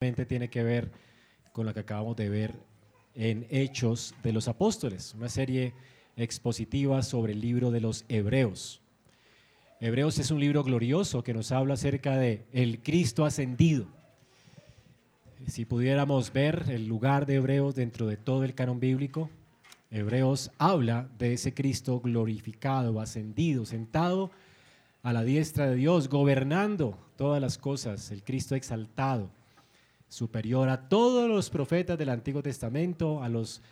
tiene que ver con lo que acabamos de ver en Hechos de los Apóstoles, una serie expositiva sobre el libro de los Hebreos. Hebreos es un libro glorioso que nos habla acerca de el Cristo ascendido. Si pudiéramos ver el lugar de Hebreos dentro de todo el canon bíblico, Hebreos habla de ese Cristo glorificado, ascendido, sentado a la diestra de Dios, gobernando todas las cosas, el Cristo exaltado superior a todos los profetas del Antiguo Testamento, a los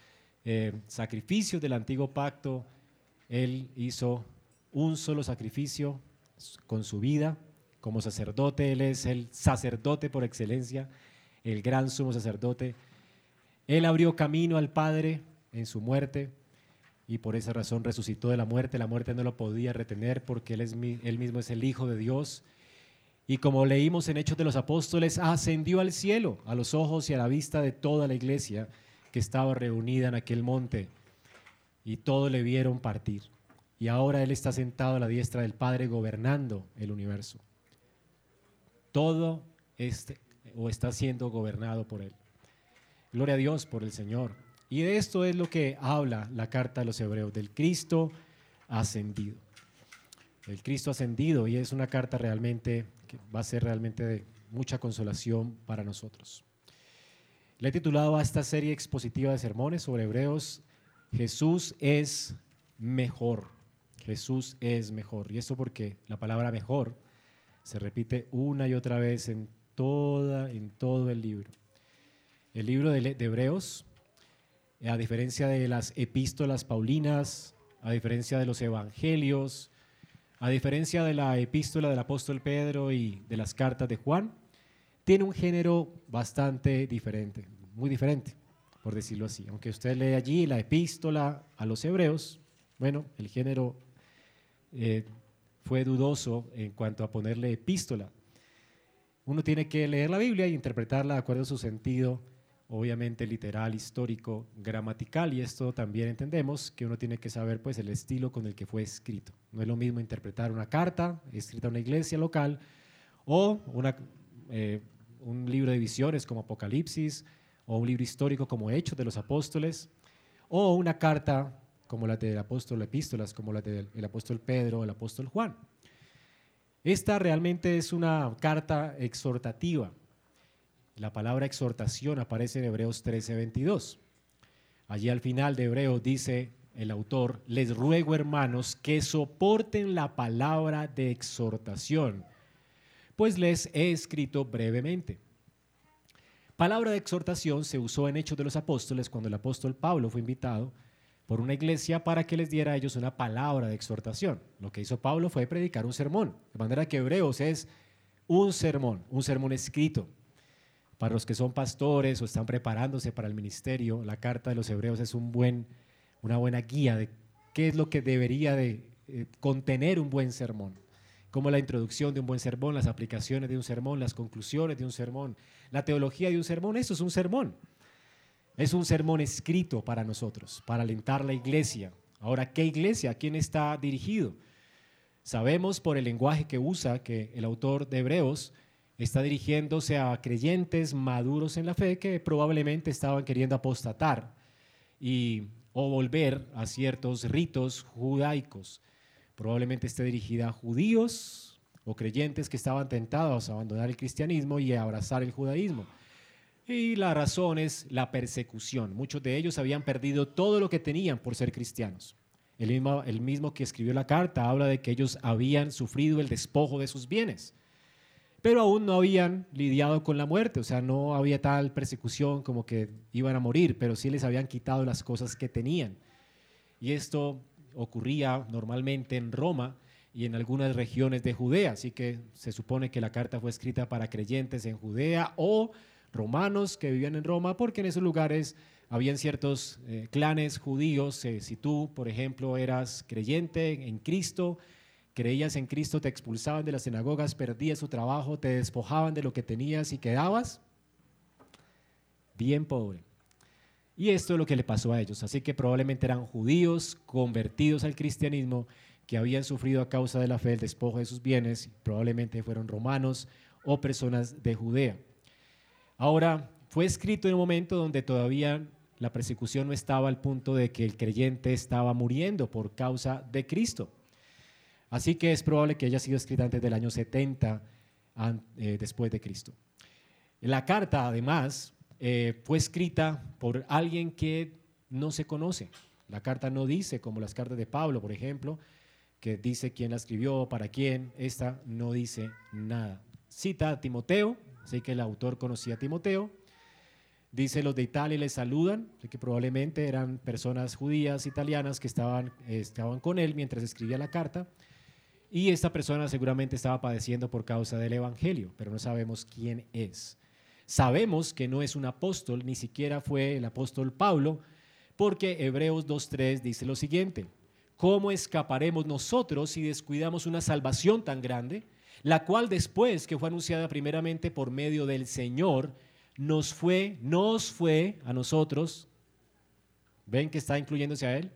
eh, sacrificios del Antiguo Pacto. Él hizo un solo sacrificio con su vida como sacerdote. Él es el sacerdote por excelencia, el gran sumo sacerdote. Él abrió camino al Padre en su muerte y por esa razón resucitó de la muerte. La muerte no lo podía retener porque él, es, él mismo es el Hijo de Dios y como leímos en Hechos de los Apóstoles, ascendió al cielo a los ojos y a la vista de toda la iglesia que estaba reunida en aquel monte. Y todos le vieron partir. Y ahora Él está sentado a la diestra del Padre gobernando el universo. Todo este, o está siendo gobernado por Él. Gloria a Dios por el Señor. Y de esto es lo que habla la carta de los Hebreos, del Cristo ascendido. El Cristo ascendido y es una carta realmente que va a ser realmente de mucha consolación para nosotros. Le he titulado a esta serie expositiva de sermones sobre Hebreos, Jesús es mejor. Jesús es mejor. Y esto porque la palabra mejor se repite una y otra vez en, toda, en todo el libro. El libro de, de Hebreos, a diferencia de las epístolas paulinas, a diferencia de los evangelios, a diferencia de la epístola del apóstol Pedro y de las cartas de Juan, tiene un género bastante diferente, muy diferente, por decirlo así. Aunque usted lee allí la epístola a los hebreos, bueno, el género eh, fue dudoso en cuanto a ponerle epístola. Uno tiene que leer la Biblia y interpretarla de acuerdo a su sentido obviamente literal, histórico, gramatical, y esto también entendemos que uno tiene que saber pues el estilo con el que fue escrito. No es lo mismo interpretar una carta escrita a una iglesia local o eh, un libro de visiones como Apocalipsis o un libro histórico como Hechos de los Apóstoles o una carta como la del apóstol Epístolas, como la del apóstol Pedro el apóstol Juan. Esta realmente es una carta exhortativa la palabra exhortación aparece en Hebreos 13:22. Allí al final de Hebreos dice el autor, les ruego hermanos que soporten la palabra de exhortación, pues les he escrito brevemente. Palabra de exhortación se usó en Hechos de los Apóstoles cuando el apóstol Pablo fue invitado por una iglesia para que les diera a ellos una palabra de exhortación. Lo que hizo Pablo fue predicar un sermón, de manera que Hebreos es un sermón, un sermón escrito. Para los que son pastores o están preparándose para el ministerio, la carta de los hebreos es un buen, una buena guía de qué es lo que debería de eh, contener un buen sermón. Como la introducción de un buen sermón, las aplicaciones de un sermón, las conclusiones de un sermón, la teología de un sermón, eso es un sermón. Es un sermón escrito para nosotros, para alentar la iglesia. Ahora, ¿qué iglesia? ¿A quién está dirigido? Sabemos por el lenguaje que usa que el autor de Hebreos está dirigiéndose a creyentes maduros en la fe que probablemente estaban queriendo apostatar y, o volver a ciertos ritos judaicos. Probablemente esté dirigida a judíos o creyentes que estaban tentados a abandonar el cristianismo y a abrazar el judaísmo. Y la razón es la persecución. Muchos de ellos habían perdido todo lo que tenían por ser cristianos. El mismo, el mismo que escribió la carta habla de que ellos habían sufrido el despojo de sus bienes pero aún no habían lidiado con la muerte, o sea, no había tal persecución como que iban a morir, pero sí les habían quitado las cosas que tenían. Y esto ocurría normalmente en Roma y en algunas regiones de Judea, así que se supone que la carta fue escrita para creyentes en Judea o romanos que vivían en Roma, porque en esos lugares habían ciertos eh, clanes judíos. Si tú, por ejemplo, eras creyente en Cristo, creías en Cristo, te expulsaban de las sinagogas, perdías su trabajo, te despojaban de lo que tenías y quedabas bien pobre. Y esto es lo que le pasó a ellos. Así que probablemente eran judíos convertidos al cristianismo que habían sufrido a causa de la fe el despojo de sus bienes, probablemente fueron romanos o personas de Judea. Ahora, fue escrito en un momento donde todavía la persecución no estaba al punto de que el creyente estaba muriendo por causa de Cristo. Así que es probable que haya sido escrita antes del año 70 eh, después de Cristo. La carta, además, eh, fue escrita por alguien que no se conoce. La carta no dice, como las cartas de Pablo, por ejemplo, que dice quién la escribió, para quién. Esta no dice nada. Cita a Timoteo, así que el autor conocía a Timoteo. Dice, los de Italia le saludan, que probablemente eran personas judías italianas que estaban, estaban con él mientras escribía la carta. Y esta persona seguramente estaba padeciendo por causa del Evangelio, pero no sabemos quién es. Sabemos que no es un apóstol, ni siquiera fue el apóstol Pablo, porque Hebreos 2.3 dice lo siguiente, ¿cómo escaparemos nosotros si descuidamos una salvación tan grande, la cual después que fue anunciada primeramente por medio del Señor, nos fue, nos fue a nosotros, ven que está incluyéndose a él,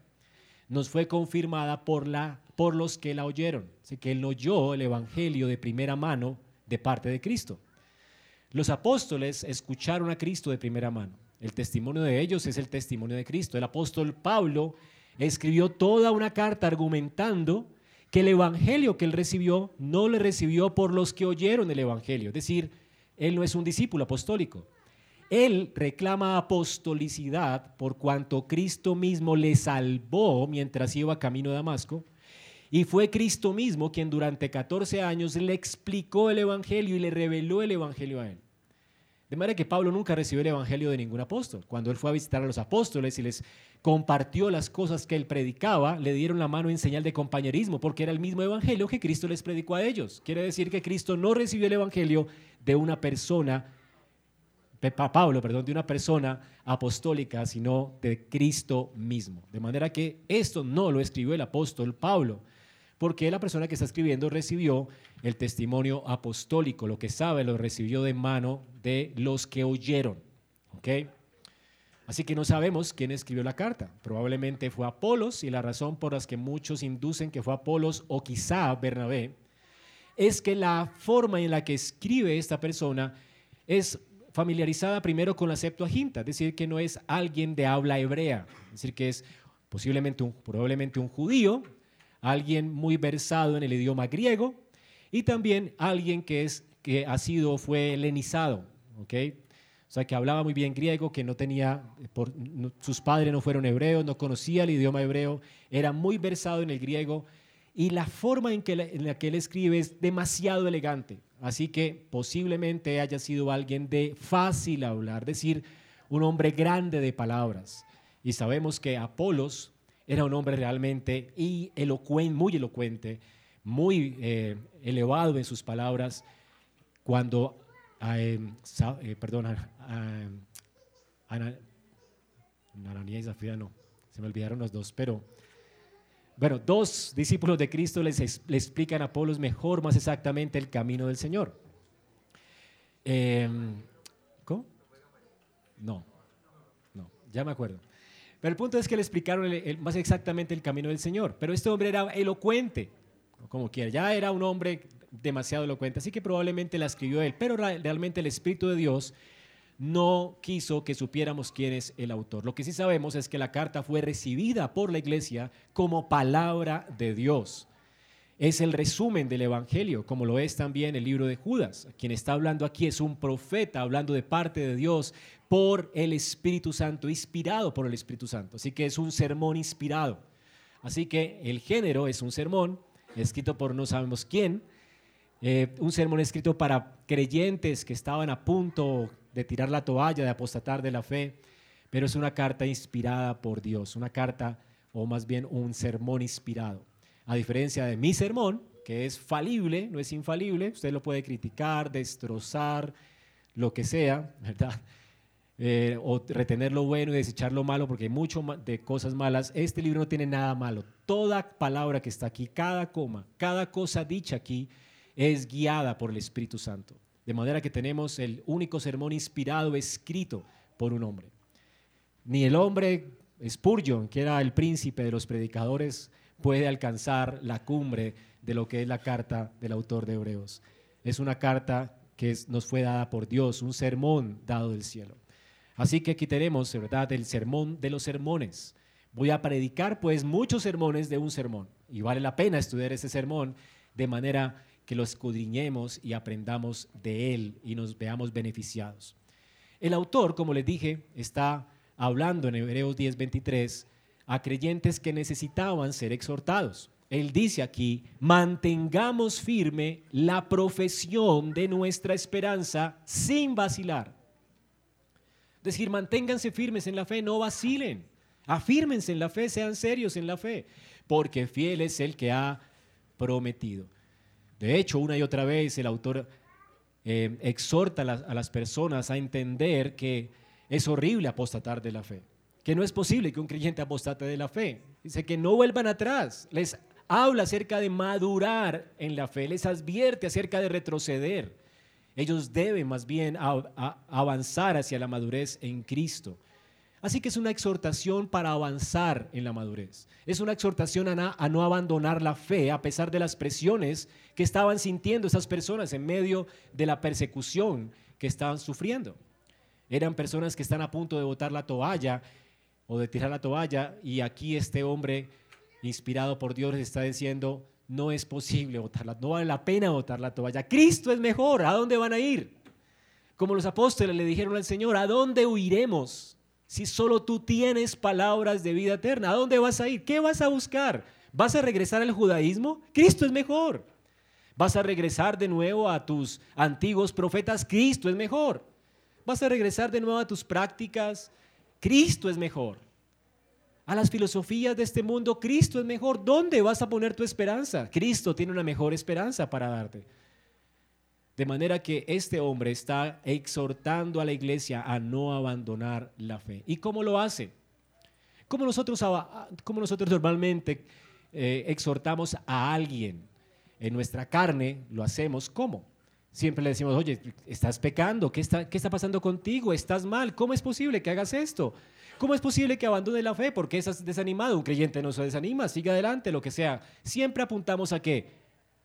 nos fue confirmada por, la, por los que la oyeron. Así que él oyó el Evangelio de primera mano de parte de Cristo. Los apóstoles escucharon a Cristo de primera mano. El testimonio de ellos es el testimonio de Cristo. El apóstol Pablo escribió toda una carta argumentando que el Evangelio que él recibió no le recibió por los que oyeron el Evangelio. Es decir, él no es un discípulo apostólico. Él reclama apostolicidad por cuanto Cristo mismo le salvó mientras iba camino a Damasco. Y fue Cristo mismo quien durante 14 años le explicó el Evangelio y le reveló el Evangelio a él. De manera que Pablo nunca recibió el Evangelio de ningún apóstol. Cuando él fue a visitar a los apóstoles y les compartió las cosas que él predicaba, le dieron la mano en señal de compañerismo, porque era el mismo Evangelio que Cristo les predicó a ellos. Quiere decir que Cristo no recibió el Evangelio de una persona, de Pablo, perdón, de una persona apostólica, sino de Cristo mismo. De manera que esto no lo escribió el apóstol Pablo, porque la persona que está escribiendo recibió el testimonio apostólico, lo que sabe lo recibió de mano de los que oyeron. Así que no sabemos quién escribió la carta. Probablemente fue Apolos y la razón por la que muchos inducen que fue Apolos o quizá Bernabé es que la forma en la que escribe esta persona es familiarizada primero con la Septuaginta, es decir, que no es alguien de habla hebrea, es decir, que es posiblemente un, probablemente un judío, alguien muy versado en el idioma griego y también alguien que, es, que ha sido, fue helenizado, ¿ok? O sea, que hablaba muy bien griego, que no tenía, por, sus padres no fueron hebreos, no conocía el idioma hebreo, era muy versado en el griego y la forma en, que, en la que él escribe es demasiado elegante. Así que posiblemente haya sido alguien de fácil hablar, decir, un hombre grande de palabras. Y sabemos que Apolos era un hombre realmente y muy elocuente, muy eh, elevado en sus palabras, cuando eh, Ananías y Zafira no, se me olvidaron los dos, pero bueno, dos discípulos de Cristo les, le explican a Apolos mejor, más exactamente el camino del Señor. Em, ¿Cómo? No, no, ya me acuerdo. Pero el punto es que le explicaron más exactamente el camino del Señor. Pero este hombre era elocuente, como quiera, ya era un hombre demasiado elocuente, así que probablemente la escribió él, pero realmente el Espíritu de Dios no quiso que supiéramos quién es el autor. Lo que sí sabemos es que la carta fue recibida por la iglesia como palabra de Dios. Es el resumen del Evangelio, como lo es también el libro de Judas. Quien está hablando aquí es un profeta hablando de parte de Dios por el Espíritu Santo, inspirado por el Espíritu Santo. Así que es un sermón inspirado. Así que el género es un sermón escrito por no sabemos quién, eh, un sermón escrito para creyentes que estaban a punto de tirar la toalla, de apostatar de la fe, pero es una carta inspirada por Dios, una carta o más bien un sermón inspirado. A diferencia de mi sermón, que es falible, no es infalible, usted lo puede criticar, destrozar, lo que sea, ¿verdad? Eh, o retener lo bueno y desechar lo malo, porque hay mucho de cosas malas. Este libro no tiene nada malo. Toda palabra que está aquí, cada coma, cada cosa dicha aquí, es guiada por el Espíritu Santo. De manera que tenemos el único sermón inspirado escrito por un hombre. Ni el hombre Spurgeon, que era el príncipe de los predicadores, puede alcanzar la cumbre de lo que es la carta del autor de Hebreos. Es una carta que nos fue dada por Dios, un sermón dado del cielo. Así que aquí tenemos, ¿verdad?, el sermón de los sermones. Voy a predicar pues muchos sermones de un sermón y vale la pena estudiar ese sermón de manera que lo escudriñemos y aprendamos de él y nos veamos beneficiados. El autor, como les dije, está hablando en Hebreos 10:23 a creyentes que necesitaban ser exhortados. Él dice aquí, mantengamos firme la profesión de nuestra esperanza sin vacilar. Decir, manténganse firmes en la fe, no vacilen. Afírmense en la fe, sean serios en la fe, porque fiel es el que ha prometido. De hecho, una y otra vez el autor eh, exhorta a las, personas a entender que es horrible apostatar de la fe, que no es posible que un creyente apostate de la fe. Dice que no vuelvan atrás, les habla acerca de madurar en la fe, les advierte acerca de retroceder. Ellos deben más bien avanzar hacia la madurez en Cristo. Así que es una exhortación para avanzar en la madurez. Es una exhortación a, no abandonar la fe a pesar de las presiones que estaban sintiendo esas personas en medio de la persecución que estaban sufriendo. Eran personas que están a punto de botar la toalla o de tirar la toalla y aquí este hombre inspirado por Dios está diciendo, no es posible botarla, no vale la pena botar la toalla. Cristo es mejor, ¿a dónde van a ir? Como los apóstoles le dijeron al Señor, ¿a dónde huiremos? si solo tú tienes palabras de vida eterna? ¿A dónde vas a ir? ¿Qué vas a buscar? ¿Vas a regresar al judaísmo? Cristo es mejor. ¿Vas a regresar de nuevo a tus antiguos profetas? Cristo es mejor. ¿Vas a regresar de nuevo a tus prácticas? Cristo es mejor. A las filosofías de este mundo, Cristo es mejor. ¿Dónde vas a poner tu esperanza? Cristo tiene una mejor esperanza para darte. De manera que este hombre está exhortando a la iglesia a no abandonar la fe. ¿Y cómo lo hace? Como nosotros normalmente eh, exhortamos a alguien en nuestra carne, lo hacemos ¿cómo? Siempre le decimos, oye, estás pecando, ¿qué está, ¿qué está pasando contigo? ¿Estás mal? ¿Cómo es posible que hagas esto? ¿Cómo es posible que abandone la fe? porque estás desanimado? Un creyente no se desanima, sigue adelante, lo que sea. Siempre apuntamos a qué?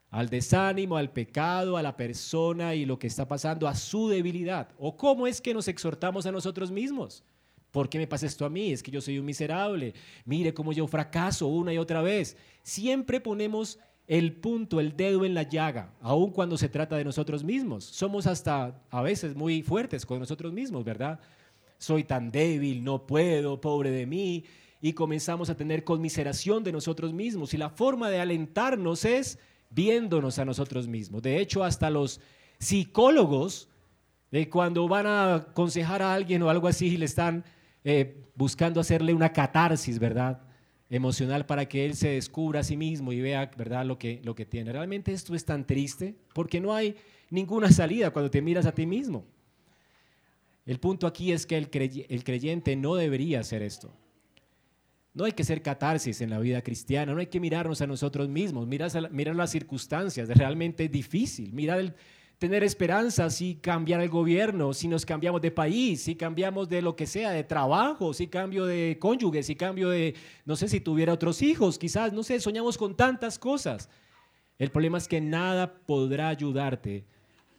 al desánimo, al pecado, a la persona y lo que está pasando, a su debilidad. ¿O cómo es que nos exhortamos a nosotros mismos? ¿Por qué me pasa esto a mí? Es que yo soy un miserable. Mire cómo yo fracaso una y otra vez. Siempre ponemos el punto, el dedo en la llaga, aun cuando se trata de nosotros mismos. Somos hasta a veces muy fuertes con nosotros mismos, ¿verdad? Soy tan débil, no puedo, pobre de mí. Y comenzamos a tener conmiseración de nosotros mismos. Y la forma de alentarnos es viéndonos a nosotros mismos. De hecho, hasta los psicólogos, de cuando van a aconsejar a alguien o algo así, le están eh, buscando hacerle una catarsis, ¿verdad? Emocional para que él se descubra a sí mismo y vea, ¿verdad?, lo que, lo que tiene. Realmente esto es tan triste porque no hay ninguna salida cuando te miras a ti mismo. El punto aquí es que el, creyente no debería hacer esto. No hay que ser catarsis en la vida cristiana, no hay que mirarnos a nosotros mismos, mirar, las circunstancias, es realmente difícil. Mirar tener esperanza si cambiar el gobierno, si nos cambiamos de país, si cambiamos de lo que sea, de trabajo, si cambio de cónyuge, si cambio de, no sé, si tuviera otros hijos, quizás, no sé, soñamos con tantas cosas. El problema es que nada podrá ayudarte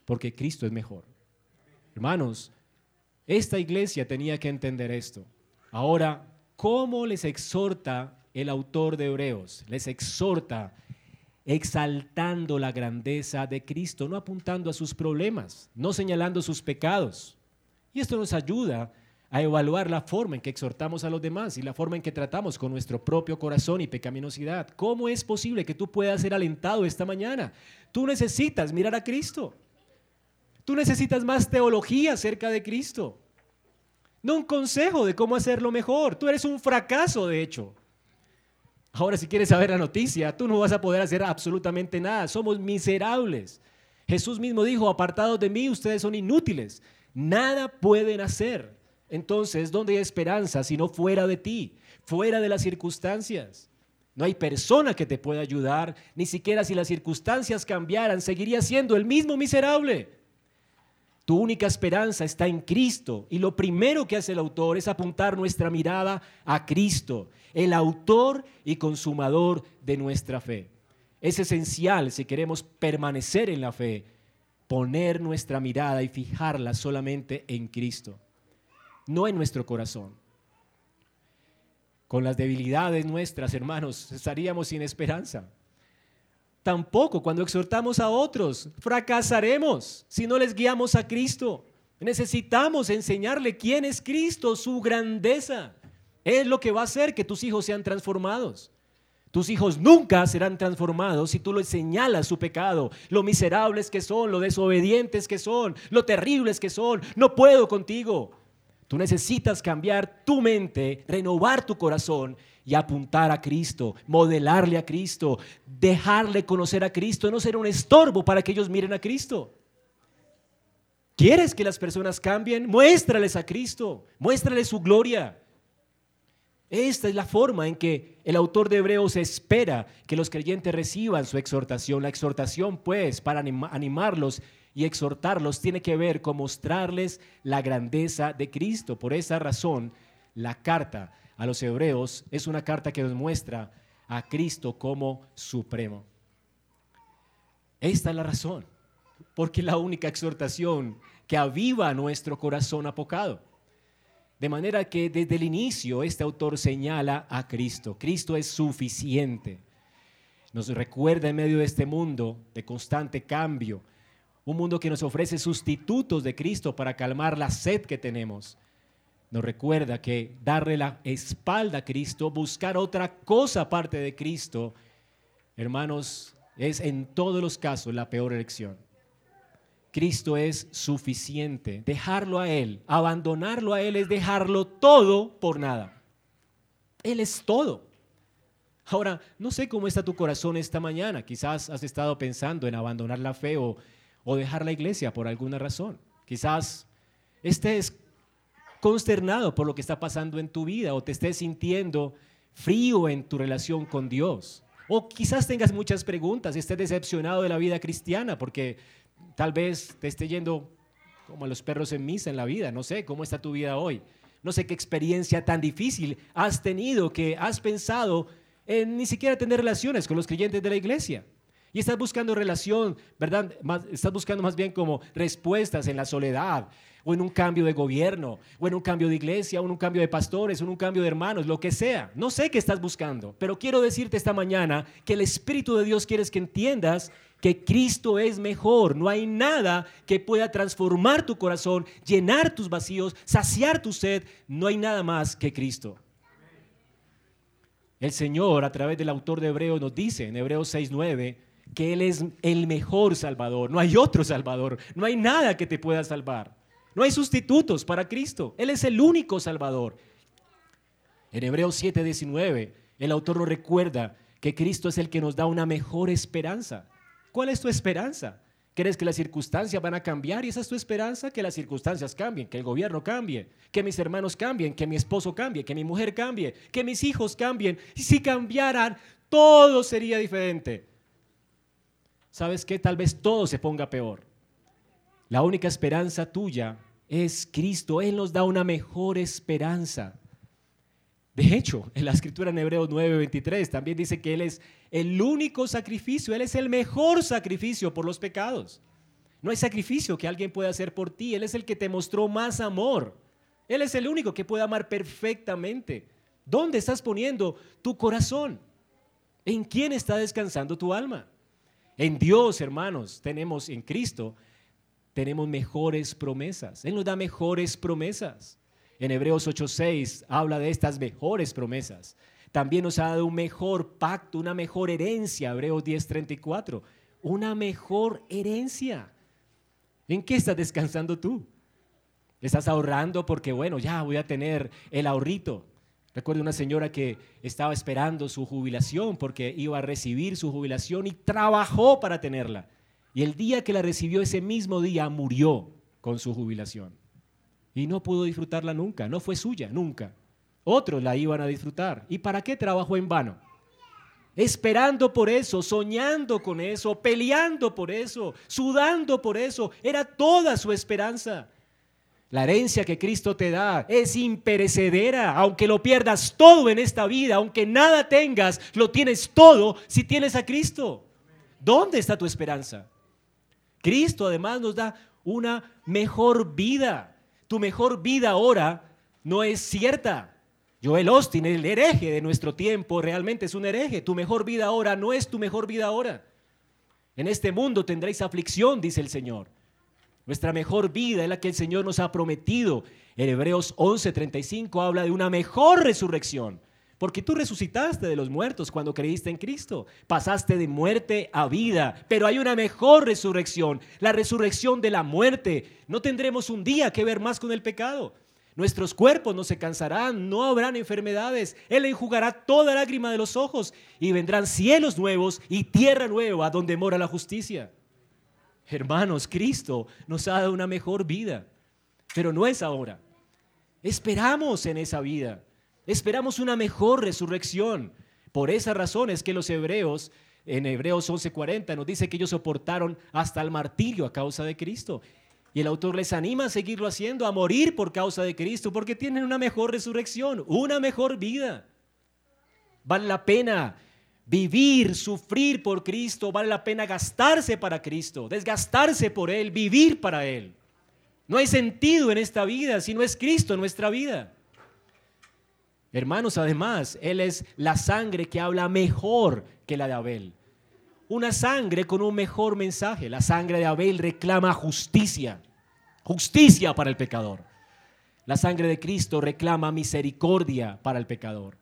porque Cristo es mejor. Hermanos, esta iglesia tenía que entender esto. Ahora, ¿Cómo les exhorta el autor de Hebreos? Les exhorta exaltando la grandeza de Cristo, no apuntando a sus problemas, no señalando sus pecados. Y esto nos ayuda a evaluar la forma en que exhortamos a los demás y la forma en que tratamos con nuestro propio corazón y pecaminosidad. ¿Cómo es posible que tú puedas ser alentado esta mañana? Tú necesitas mirar a Cristo. Tú necesitas más teología acerca de Cristo. No un consejo de cómo hacerlo mejor. Tú eres un fracaso, de hecho. Ahora, si quieres saber la noticia, tú no vas a poder hacer absolutamente nada. Somos miserables. Jesús mismo dijo, apartados de mí, ustedes son inútiles. Nada pueden hacer. Entonces, ¿dónde hay esperanza si no fuera de ti, fuera de las circunstancias? No hay persona que te pueda ayudar, ni siquiera si las circunstancias cambiaran, seguiría siendo el mismo miserable. Tu única esperanza está en Cristo. Y lo primero que hace el autor es apuntar nuestra mirada a Cristo, el autor y consumador de nuestra fe. Es esencial si queremos permanecer en la fe, poner nuestra mirada y fijarla solamente en Cristo, no en nuestro corazón. Con las debilidades nuestras, hermanos, estaríamos sin esperanza. Tampoco cuando exhortamos a otros, fracasaremos si no les guiamos a Cristo. Necesitamos enseñarle quién es Cristo, su grandeza. Es lo que va a hacer que tus hijos sean transformados. Tus hijos nunca serán transformados si tú les señalas su pecado, lo miserables que son, lo desobedientes que son, lo terribles que son. No puedo contigo. Tú necesitas cambiar tu mente, renovar tu corazón y apuntar a Cristo, modelarle a Cristo, dejarle conocer a Cristo, no ser un estorbo para que ellos miren a Cristo. ¿Quieres que las personas cambien? Muéstrales a Cristo, muéstrales su gloria. Esta es la forma en que el autor de Hebreos espera que los creyentes reciban su exhortación. La exhortación, pues, para animarlos y exhortarlos, tiene que ver con mostrarles la grandeza de Cristo. Por esa razón, la carta a los Hebreos es una carta que nos muestra a Cristo como supremo. Esta es la razón, porque la única exhortación que aviva nuestro corazón apocado. De manera que desde el inicio este autor señala a Cristo. Cristo es suficiente. Nos recuerda en medio de este mundo de constante cambio, un mundo que nos ofrece sustitutos de Cristo para calmar la sed que tenemos. Nos recuerda que darle la espalda a Cristo, buscar otra cosa aparte de Cristo, hermanos, es en todos los casos la peor elección. Cristo es suficiente. Dejarlo a Él, abandonarlo a Él es dejarlo todo por nada. Él es todo. Ahora, no sé cómo está tu corazón esta mañana. Quizás has estado pensando en abandonar la fe o, o dejar la iglesia por alguna razón. Quizás estés consternado por lo que está pasando en tu vida o te estés sintiendo frío en tu relación con Dios. O quizás tengas muchas preguntas y estés decepcionado de la vida cristiana porque Tal vez te esté yendo como a los perros en misa en la vida. No sé cómo está tu vida hoy. No sé qué experiencia tan difícil has tenido que has pensado en ni siquiera tener relaciones con los creyentes de la iglesia. Y estás buscando relación, ¿verdad? estás buscando más bien como respuestas en la soledad, o en un cambio de gobierno, o en un cambio de iglesia, o en un cambio de pastores, o en un cambio de hermanos, lo que sea. No sé qué estás buscando, pero quiero decirte esta mañana que el Espíritu de Dios quiere que entiendas que Cristo es mejor. No hay nada que pueda transformar tu corazón, llenar tus vacíos, saciar tu sed. No hay nada más que Cristo. El Señor, a través del autor de Hebreos, nos dice en Hebreos 6:9 que Él es el mejor Salvador. No hay otro Salvador. No hay nada que te pueda salvar. No hay sustitutos para Cristo. Él es el único Salvador. En Hebreos 7:19, el autor nos recuerda que Cristo es el que nos da una mejor esperanza. ¿Cuál es tu esperanza? ¿Crees que las circunstancias van a cambiar y esa es tu esperanza? Que las circunstancias cambien, que el gobierno cambie, que mis hermanos cambien, que mi esposo cambie, que mi mujer cambie, que mis hijos cambien. Y si cambiaran, todo sería diferente. ¿Sabes qué? Tal vez todo se ponga peor. La única esperanza tuya es Cristo. Él nos da una mejor esperanza. De hecho, en la escritura en Hebreos 9:23 también dice que Él es el único sacrificio, Él es el mejor sacrificio por los pecados. No hay sacrificio que alguien pueda hacer por ti, Él es el que te mostró más amor. Él es el único que puede amar perfectamente. ¿Dónde estás poniendo tu corazón? ¿En quién está descansando tu alma? En Dios, hermanos, tenemos en Cristo, tenemos mejores promesas. Él nos da mejores promesas en Hebreos 8:6 habla de estas mejores promesas. También nos ha dado un mejor pacto, una mejor herencia, Hebreos 10:34, una mejor herencia. ¿En qué estás descansando tú? ¿Estás ahorrando porque, bueno, ya voy a tener el ahorrito? Recuerdo una señora que estaba esperando su jubilación porque iba a recibir su jubilación y trabajó para tenerla. Y el día que la recibió, ese mismo día murió con su jubilación y no pudo disfrutarla nunca, no fue suya, nunca. Otros la iban a disfrutar. ¿Y para qué trabajó en vano? Esperando por eso, soñando con eso, peleando por eso, sudando por eso, era toda su esperanza. La herencia que Cristo te da es imperecedera, aunque lo pierdas todo en esta vida, aunque nada tengas, lo tienes todo si tienes a Cristo. ¿Dónde está tu esperanza? Cristo además nos da una mejor vida. Tu mejor vida ahora no es cierta. Joel Austin, el hereje de nuestro tiempo, realmente es un hereje. Tu mejor vida ahora no es tu mejor vida ahora. En este mundo tendréis aflicción, dice el Señor. Nuestra mejor vida es la que el Señor nos ha prometido. En Hebreos 11:35 habla de una mejor resurrección. Porque tú resucitaste de los muertos cuando creíste en Cristo. Pasaste de muerte a vida. Pero hay una mejor resurrección. La resurrección de la muerte. No tendremos un día que ver más con el pecado. Nuestros cuerpos no se cansarán, no habrán enfermedades. Él enjugará toda lágrima de los ojos y vendrán cielos nuevos y tierra nueva donde mora la justicia. Hermanos, Cristo nos ha dado una mejor vida, pero no es ahora. Esperamos en esa vida, esperamos una mejor resurrección. Por esa razón es que los hebreos, en Hebreos 11:40, nos dice que ellos soportaron hasta el martirio a causa de Cristo. Y el autor les anima a seguirlo haciendo, a morir por causa de Cristo, porque tienen una mejor resurrección, una mejor vida. Vale la pena vivir, sufrir por Cristo, vale la pena gastarse para Cristo, desgastarse por Él, vivir para Él. No hay sentido en esta vida si no es Cristo en nuestra vida. Hermanos, además, Él es la sangre que habla mejor que la de Abel una sangre con un mejor mensaje. La sangre de Abel reclama justicia, justicia para el pecador. La sangre de Cristo reclama misericordia para el pecador.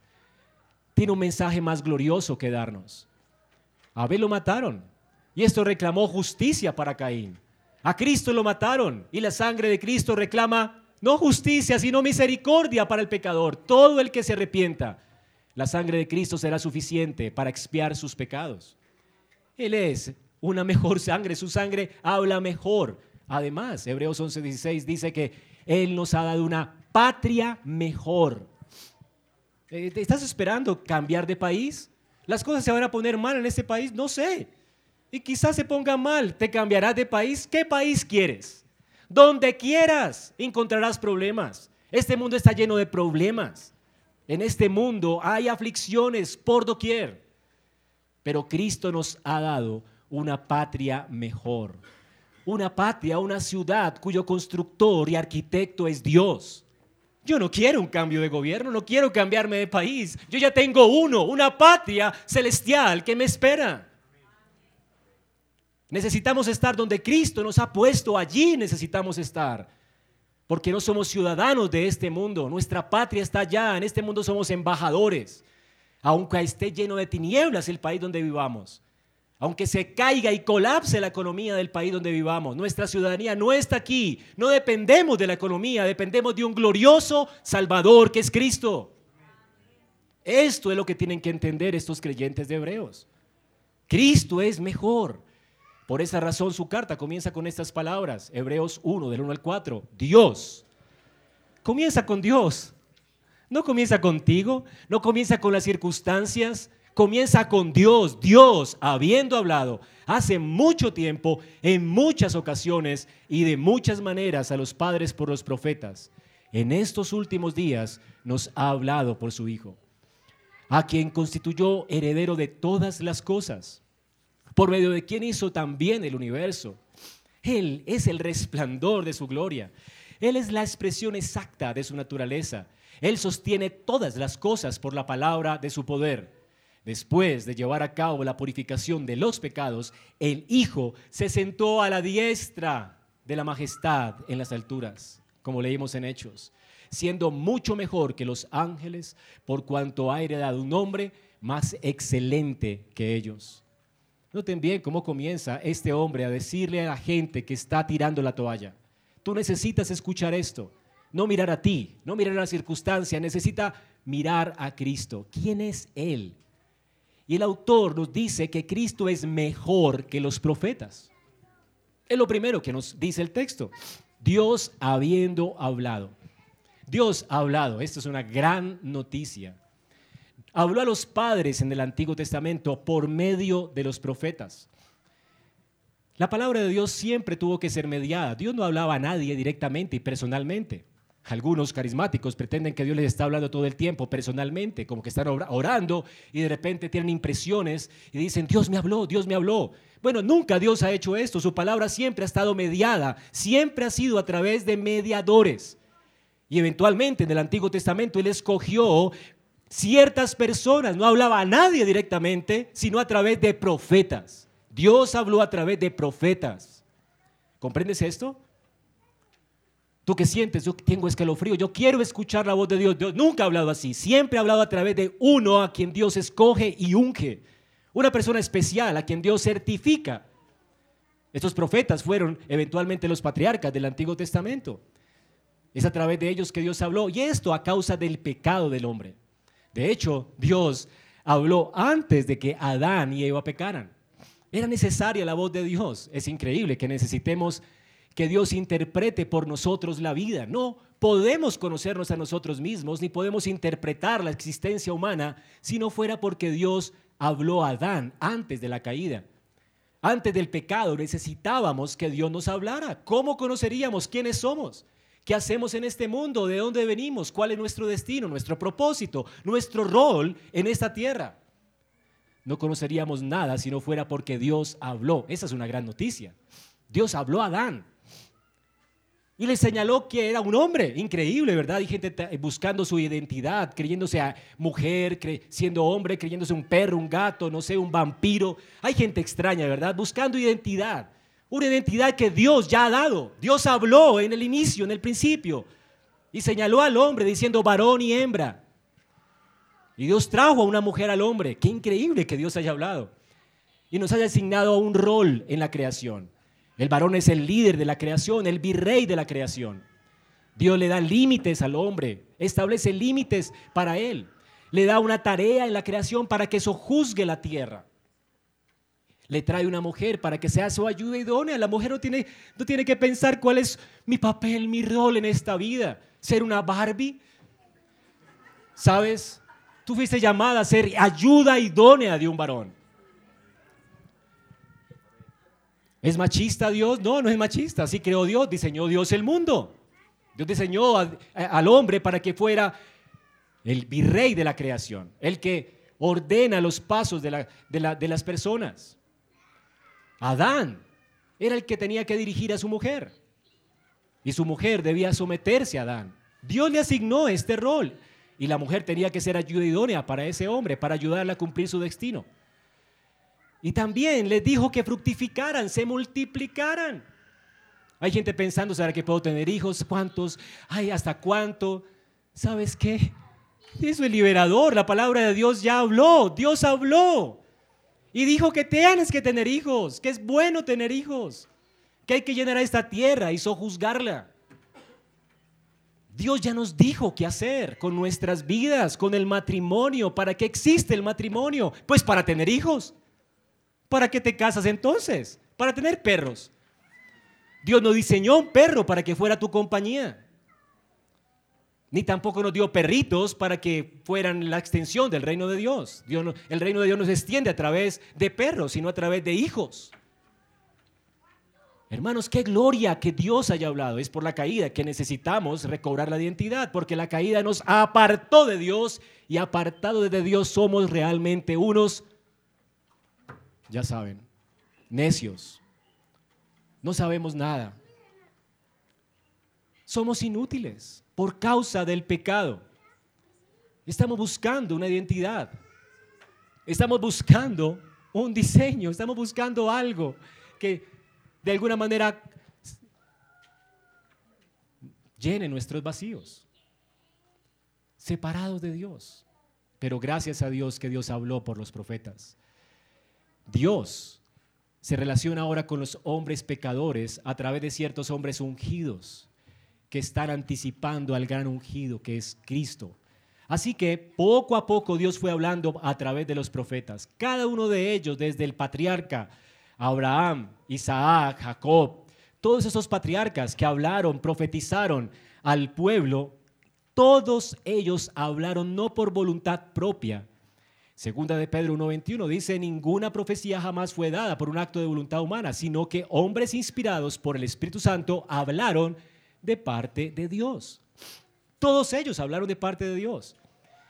Tiene un mensaje más glorioso que darnos. A Abel lo mataron y esto reclamó justicia para Caín. A Cristo lo mataron y la sangre de Cristo reclama no justicia, sino misericordia para el pecador. Todo el que se arrepienta, la sangre de Cristo será suficiente para expiar sus pecados. Él es una mejor sangre, su sangre habla mejor. Además, Hebreos 11:16 dice que Él nos ha dado una patria mejor. Eh, ¿Estás esperando cambiar de país? ¿Las cosas se van a poner mal en este país? No sé. Y quizás se ponga mal. ¿Te cambiarás de país? ¿Qué país quieres? Donde quieras encontrarás problemas. Este mundo está lleno de problemas. En este mundo hay aflicciones por doquier. Pero Cristo nos ha dado una patria mejor. Una patria, una ciudad cuyo constructor y arquitecto es Dios. Yo no quiero un cambio de gobierno, no quiero cambiarme de país. Yo ya tengo uno, una patria celestial que me espera. Necesitamos estar donde Cristo nos ha puesto, allí necesitamos estar. Porque no somos ciudadanos de este mundo, nuestra patria está allá, en este mundo somos embajadores aunque esté lleno de tinieblas el país donde vivamos, aunque se caiga y colapse la economía del país donde vivamos, nuestra ciudadanía no está aquí, no dependemos de la economía, dependemos de un glorioso Salvador que es Cristo. Esto es lo que tienen que entender estos creyentes de Hebreos. Cristo es mejor. Por esa razón su carta comienza con estas palabras, Hebreos 1, del 1 al 4, Dios. Comienza con Dios. No comienza contigo, no comienza con las circunstancias, comienza con Dios. Dios, habiendo hablado hace mucho tiempo, en muchas ocasiones y de muchas maneras a los padres por los profetas, en estos últimos días nos ha hablado por su Hijo, a quien constituyó heredero de todas las cosas, por medio de quien hizo también el universo. Él es el resplandor de su gloria. Él es la expresión exacta de su naturaleza él sostiene todas las cosas por la palabra de su poder. Después de llevar a cabo la purificación de los pecados, el Hijo se sentó a la diestra de la majestad en las alturas, como leímos en Hechos, siendo mucho mejor que los ángeles, por cuanto ha heredado un nombre más excelente que ellos. Noten bien cómo comienza este hombre a decirle a la gente que está tirando la toalla. Tú necesitas escuchar esto no mirar a ti, no mirar a la circunstancia, necesita mirar a Cristo. ¿Quién es Él? Y el autor nos dice que Cristo es mejor que los profetas. Es lo primero que nos dice el texto. Dios habiendo hablado. Dios ha hablado. Esto es una gran noticia. Habló a los padres en el Antiguo Testamento por medio de los profetas. La palabra de Dios siempre tuvo que ser mediada. Dios no hablaba a nadie directamente y personalmente. Algunos carismáticos pretenden que Dios les está hablando todo el tiempo personalmente, como que están orando y de repente tienen impresiones y dicen, Dios me habló, Dios me habló. Bueno, nunca Dios ha hecho esto, su palabra siempre ha estado mediada, siempre ha sido a través de mediadores. Y eventualmente en el Antiguo Testamento Él escogió ciertas personas, no hablaba a nadie directamente, sino a través de profetas. Dios habló a través de profetas. ¿Comprendes esto? Tú que sientes, yo tengo escalofrío, yo quiero escuchar la voz de Dios. Dios nunca ha hablado así, siempre ha hablado a través de uno a quien Dios escoge y unge. Una persona especial a quien Dios certifica. Estos profetas fueron eventualmente los patriarcas del Antiguo Testamento. Es a través de ellos que Dios habló y esto a causa del pecado del hombre. De hecho, Dios habló antes de que Adán y Eva pecaran. Era necesaria la voz de Dios. Es increíble que necesitemos que Dios interprete por nosotros la vida. No podemos conocernos a nosotros mismos ni podemos interpretar la existencia humana si no fuera porque Dios habló a Adán antes de la caída. Antes del pecado necesitábamos que Dios nos hablara. ¿Cómo conoceríamos quiénes somos? ¿Qué hacemos en este mundo? ¿De dónde venimos? ¿Cuál es nuestro destino, nuestro propósito, nuestro rol en esta tierra? No conoceríamos nada si no fuera porque Dios habló. Esa es una gran noticia. Dios habló a Adán. Y le señaló que era un hombre, increíble, ¿verdad? Hay gente buscando su identidad, creyéndose a mujer, siendo hombre, creyéndose un perro, un gato, no sé, un vampiro. Hay gente extraña, ¿verdad? Buscando identidad. Una identidad que Dios ya ha dado. Dios habló en el inicio, en el principio. Y señaló al hombre diciendo varón y hembra. Y Dios trajo a una mujer al hombre. Qué increíble que Dios haya hablado. Y nos haya asignado un rol en la creación. El varón es el líder de la creación, el virrey de la creación. Dios le da límites al hombre, establece límites para él. Le da una tarea en la creación para que sojuzgue la tierra. Le trae una mujer para que sea su ayuda idónea. La mujer no tiene, no tiene que pensar cuál es mi papel, mi rol en esta vida. Ser una Barbie. ¿Sabes? Tú fuiste llamada a ser ayuda idónea de un varón. ¿Es machista Dios? No, no es machista. Así creó Dios, diseñó Dios el mundo. Dios diseñó al hombre para que fuera el virrey de la creación, el que ordena los pasos de, de las personas. Adán era el que tenía que dirigir a su mujer. Y su mujer debía someterse a Adán. Dios le asignó este rol. Y la mujer tenía que ser ayuda idónea para ese hombre, para ayudarle a cumplir su destino. Y también les dijo que fructificaran, se multiplicaran. Hay gente pensando, ¿será que puedo tener hijos? ¿Cuántos? Ay, ¿hasta cuánto? ¿Sabes qué? Eso es liberador. La palabra de Dios ya habló. Dios habló. Y dijo que tienes que tener hijos, que es bueno tener hijos, que hay que llenar a esta tierra y sojuzgarla. Dios ya nos dijo qué hacer con nuestras vidas, con el matrimonio. ¿Para qué existe el matrimonio? Pues para tener hijos. ¿Para qué te casas entonces? Para tener perros. Dios no diseñó un perro para que fuera tu compañía. Ni tampoco nos dio perritos para que fueran la extensión del reino de Dios. Dios el reino de Dios no se extiende a través de perros, sino a través de hijos. Hermanos, qué gloria que Dios haya hablado. Es por la caída que necesitamos recobrar la identidad, porque la caída nos apartó de Dios y apartado de Dios somos realmente unos ya saben, necios. No sabemos nada. Somos inútiles por causa del pecado. Estamos buscando una identidad. Estamos buscando un diseño. Estamos buscando algo que de alguna manera llene nuestros vacíos. Separados de Dios. Pero gracias a Dios que Dios habló por los profetas. Dios se relaciona ahora con los hombres pecadores a través de ciertos hombres ungidos que están anticipando al gran ungido que es Cristo. Así que poco a poco Dios fue hablando a través de los profetas. Cada uno de ellos, desde el patriarca Abraham, Isaac, Jacob, todos esos patriarcas que hablaron, profetizaron al pueblo, todos ellos hablaron no por voluntad propia, Segunda de Pedro 1.21 dice, ninguna profecía jamás fue dada por un acto de voluntad humana, sino que hombres inspirados por el Espíritu Santo hablaron de parte de Dios. Todos ellos hablaron de parte de Dios.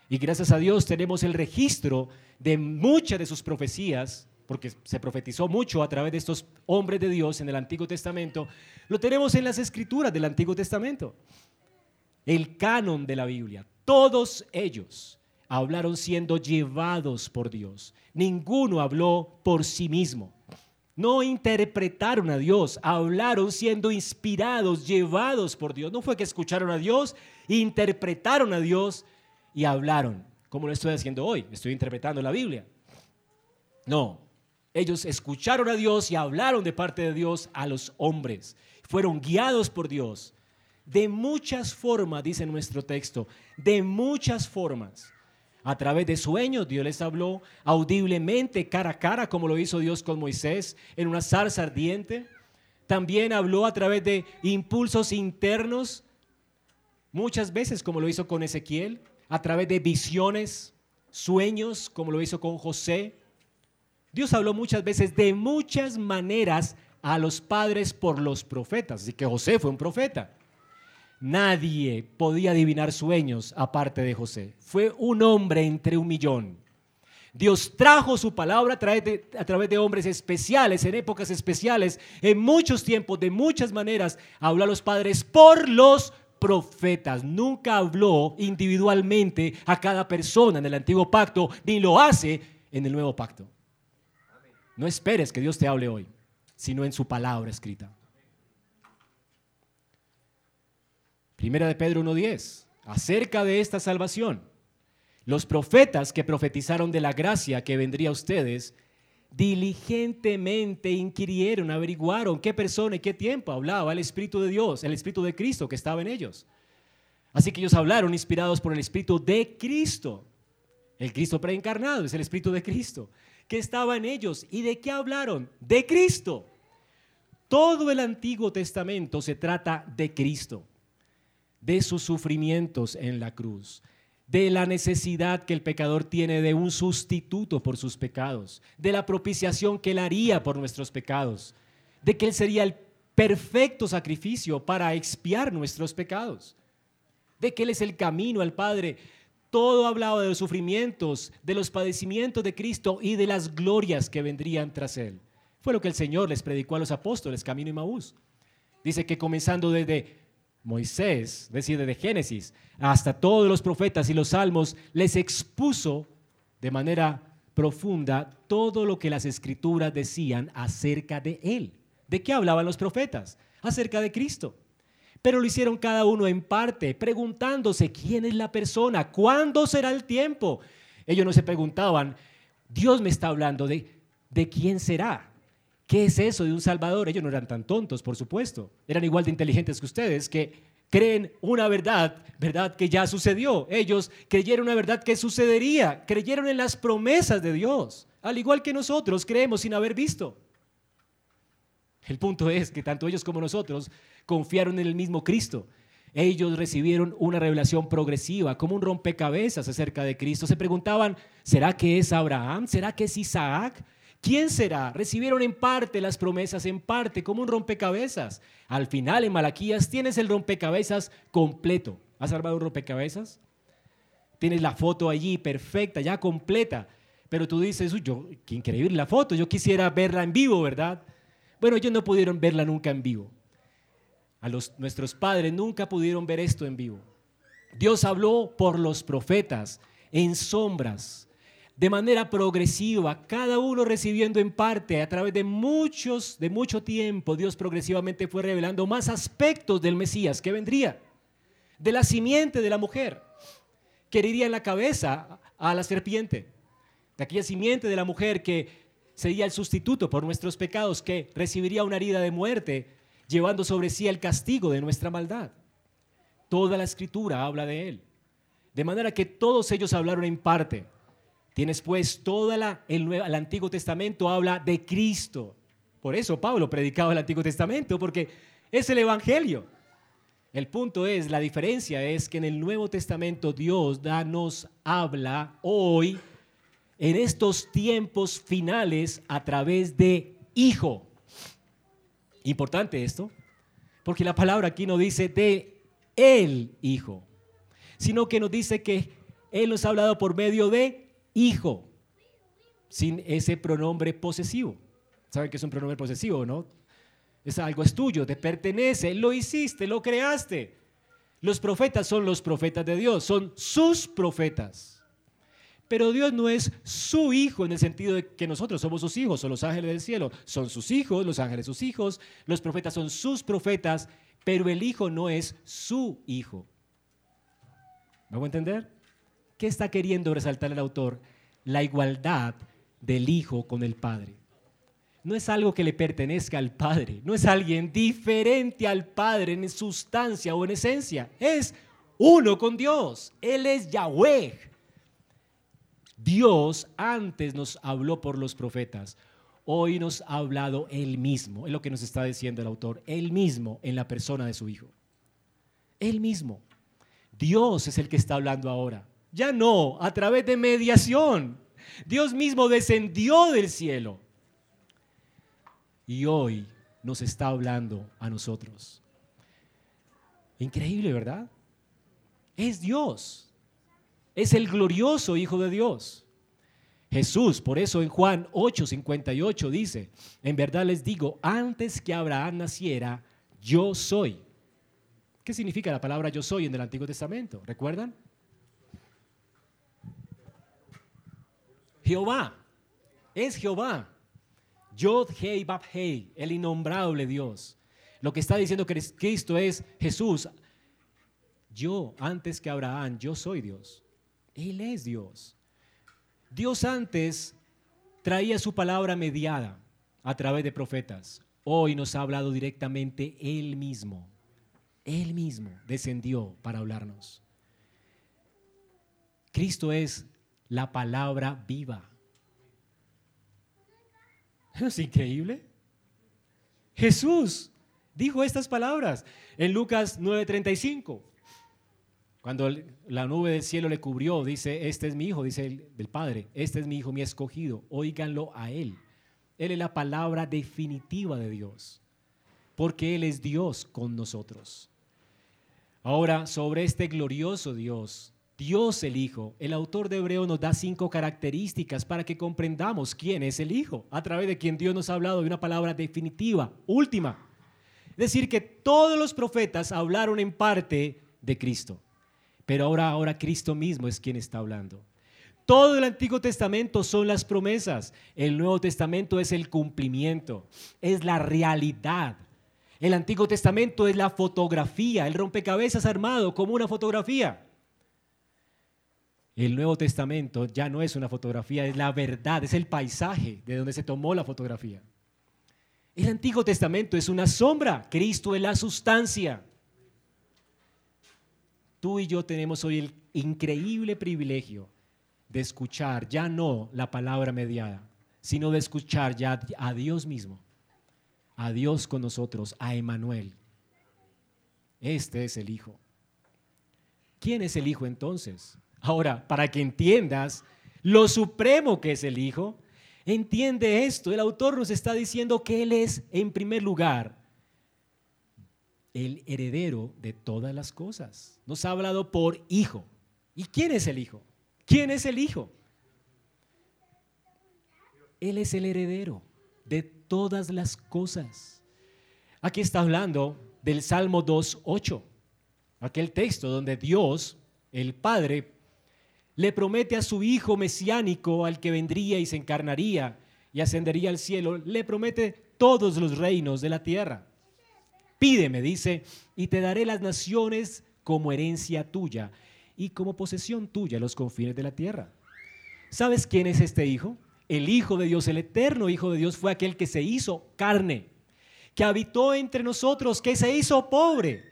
Y gracias a Dios tenemos el registro de muchas de sus profecías, porque se profetizó mucho a través de estos hombres de Dios en el Antiguo Testamento, lo tenemos en las escrituras del Antiguo Testamento. El canon de la Biblia, todos ellos hablaron siendo llevados por Dios. Ninguno habló por sí mismo. No interpretaron a Dios, hablaron siendo inspirados, llevados por Dios. No fue que escucharon a Dios, interpretaron a Dios y hablaron, como lo estoy haciendo hoy. Estoy interpretando la Biblia. No, ellos escucharon a Dios y hablaron de parte de Dios a los hombres. Fueron guiados por Dios. De muchas formas, dice nuestro texto, de muchas formas. A través de sueños Dios les habló audiblemente, cara a cara, como lo hizo Dios con Moisés en una zarza ardiente. También habló a través de impulsos internos, muchas veces como lo hizo con Ezequiel, a través de visiones, sueños, como lo hizo con José. Dios habló muchas veces de muchas maneras a los padres por los profetas. Así que José fue un profeta. Nadie podía adivinar sueños aparte de José. Fue un hombre entre un millón. Dios trajo su palabra a través, de, hombres especiales, en épocas especiales, en muchos tiempos, de muchas maneras. Habló a los padres por los profetas. Nunca habló individualmente a cada persona en el antiguo pacto, ni lo hace en el nuevo pacto. No esperes que Dios te hable hoy, sino en su palabra escrita. Primera de Pedro 1.10, acerca de esta salvación. Los profetas que profetizaron de la gracia que vendría a ustedes, diligentemente inquirieron, averiguaron qué persona y qué tiempo hablaba el Espíritu de Dios, el Espíritu de Cristo que estaba en ellos. Así que ellos hablaron inspirados por el Espíritu de Cristo. El Cristo preencarnado es el Espíritu de Cristo que estaba en ellos. ¿Y de qué hablaron? De Cristo. Todo el Antiguo Testamento se trata de Cristo de sus sufrimientos en la cruz, de la necesidad que el pecador tiene de un sustituto por sus pecados, de la propiciación que él haría por nuestros pecados, de que él sería el perfecto sacrificio para expiar nuestros pecados, de que él es el camino al Padre. Todo hablado de los sufrimientos, de los padecimientos de Cristo y de las glorias que vendrían tras él. Fue lo que el Señor les predicó a los apóstoles, camino y Maús. Dice que comenzando desde Moisés, decide de Génesis hasta todos los profetas y los salmos, les expuso de manera profunda todo lo que las escrituras decían acerca de él. ¿De qué hablaban los profetas? Acerca de Cristo. Pero lo hicieron cada uno en parte, preguntándose quién es la persona, cuándo será el tiempo. Ellos no se preguntaban, Dios me está hablando de, de quién será. ¿Qué es eso de un Salvador? Ellos no eran tan tontos, por supuesto. Eran igual de inteligentes que ustedes, que creen una verdad, verdad que ya sucedió. Ellos creyeron una verdad que sucedería, creyeron en las promesas de Dios, al igual que nosotros creemos sin haber visto. El punto es que tanto ellos como nosotros confiaron en el mismo Cristo. Ellos recibieron una revelación progresiva, como un rompecabezas acerca de Cristo. Se preguntaban, ¿será que es Abraham? ¿Será que es Isaac? ¿Quién será? Recibieron en parte las promesas, en parte, como un rompecabezas. Al final, en Malaquías, tienes el rompecabezas completo. ¿Has armado un rompecabezas? Tienes la foto allí perfecta, ya completa. Pero tú dices, yo, qué increíble la foto, yo quisiera verla en vivo, ¿verdad? Bueno, ellos no pudieron verla nunca en vivo. A los, nuestros padres nunca pudieron ver esto en vivo. Dios habló por los profetas en sombras, de manera progresiva, cada uno recibiendo en parte a través de muchos, de mucho tiempo, Dios progresivamente fue revelando más aspectos del Mesías que vendría, de la simiente de la mujer, que heriría en la cabeza a la serpiente, de aquella simiente de la mujer que sería el sustituto por nuestros pecados, que recibiría una herida de muerte, llevando sobre sí el castigo de nuestra maldad. Toda la escritura habla de él. De manera que todos ellos hablaron en parte Tienes pues todo el, el Antiguo Testamento habla de Cristo. Por eso Pablo predicaba el Antiguo Testamento, porque es el Evangelio. El punto es, la diferencia es que en el Nuevo Testamento Dios nos habla hoy, en estos tiempos finales, a través de Hijo. Importante esto, porque la palabra aquí no dice de el Hijo, sino que nos dice que Él nos ha hablado por medio de Hijo, sin ese pronombre posesivo. ¿Saben que es un pronombre posesivo, no? Es algo es tuyo, te pertenece, lo hiciste, lo creaste. Los profetas son los profetas de Dios, son sus profetas. Pero Dios no es su hijo en el sentido de que nosotros somos sus hijos, son los ángeles del cielo, son sus hijos, los ángeles sus hijos, los profetas son sus profetas, pero el hijo no es su hijo. ¿Vamos a entender? ¿Qué está queriendo resaltar el autor? La igualdad del hijo con el padre. No es algo que le pertenezca al padre, no es alguien diferente al padre en sustancia o en esencia, es uno con Dios. Él es Yahweh. Dios antes nos habló por los profetas, hoy nos ha hablado Él mismo, es lo que nos está diciendo el autor, Él mismo en la persona de su Hijo. Él mismo. Dios es el que está hablando ahora. Ya no, a través de mediación. Dios mismo descendió del cielo. Y hoy nos está hablando a nosotros. Increíble, ¿verdad? Es Dios es el glorioso Hijo de Dios. Jesús, por eso en Juan 8:58 dice, en verdad les digo, antes que Abraham naciera, yo soy. ¿Qué significa la palabra yo soy en el Antiguo Testamento? ¿Recuerdan? Jehová, es Jehová. Yod Hei Bab Hei, el innombrable Dios. Lo que está diciendo Cristo es Jesús. Yo, antes que Abraham, yo soy Dios. Él es Dios. Dios antes traía su palabra mediada a través de profetas. Hoy nos ha hablado directamente Él mismo. Él mismo descendió para hablarnos. Cristo es la palabra viva. ¿Es increíble? Jesús dijo estas palabras en Lucas 9:35. Cuando la nube del cielo le cubrió, dice, este es mi hijo, dice el, del Padre, este es mi hijo, mi escogido, óiganlo a él. Él es la palabra definitiva de Dios, porque Él es Dios con nosotros. Ahora, sobre este glorioso Dios, Dios el Hijo, el autor de Hebreo nos da cinco características para que comprendamos quién es el Hijo, a través de quien Dios nos ha hablado de una palabra definitiva, última. Es decir, que todos los profetas hablaron en parte de Cristo. Pero ahora, ahora Cristo mismo es quien está hablando. Todo el Antiguo Testamento son las promesas. El Nuevo Testamento es el cumplimiento, es la realidad. El Antiguo Testamento es la fotografía, el rompecabezas armado como una fotografía. El Nuevo Testamento ya no es una fotografía, es la verdad, es el paisaje de donde se tomó la fotografía. El Antiguo Testamento es una sombra, Cristo es la sustancia. Tú y yo tenemos hoy el increíble privilegio de escuchar ya no la palabra mediada, sino de escuchar ya a Dios mismo, a Dios con nosotros, a Emanuel. Este es el Hijo. ¿Quién es el Hijo entonces? Ahora, para que entiendas lo supremo que es el Hijo, entiende esto. El autor nos está diciendo que Él es, en primer lugar, el heredero de todas las cosas. Nos ha hablado por hijo. ¿Y quién es el hijo? ¿Quién es el hijo? Él es el heredero de todas las cosas. Aquí está hablando del Salmo 2.8, aquel texto donde Dios, el Padre, le promete a su Hijo mesiánico, al que vendría y se encarnaría y ascendería al cielo, le promete todos los reinos de la tierra. Pídeme, dice, y te daré las naciones como herencia tuya y como posesión tuya los confines de la tierra. ¿Sabes quién es este hijo? El Hijo de Dios, el eterno Hijo de Dios fue aquel que se hizo carne, que habitó entre nosotros, que se hizo pobre,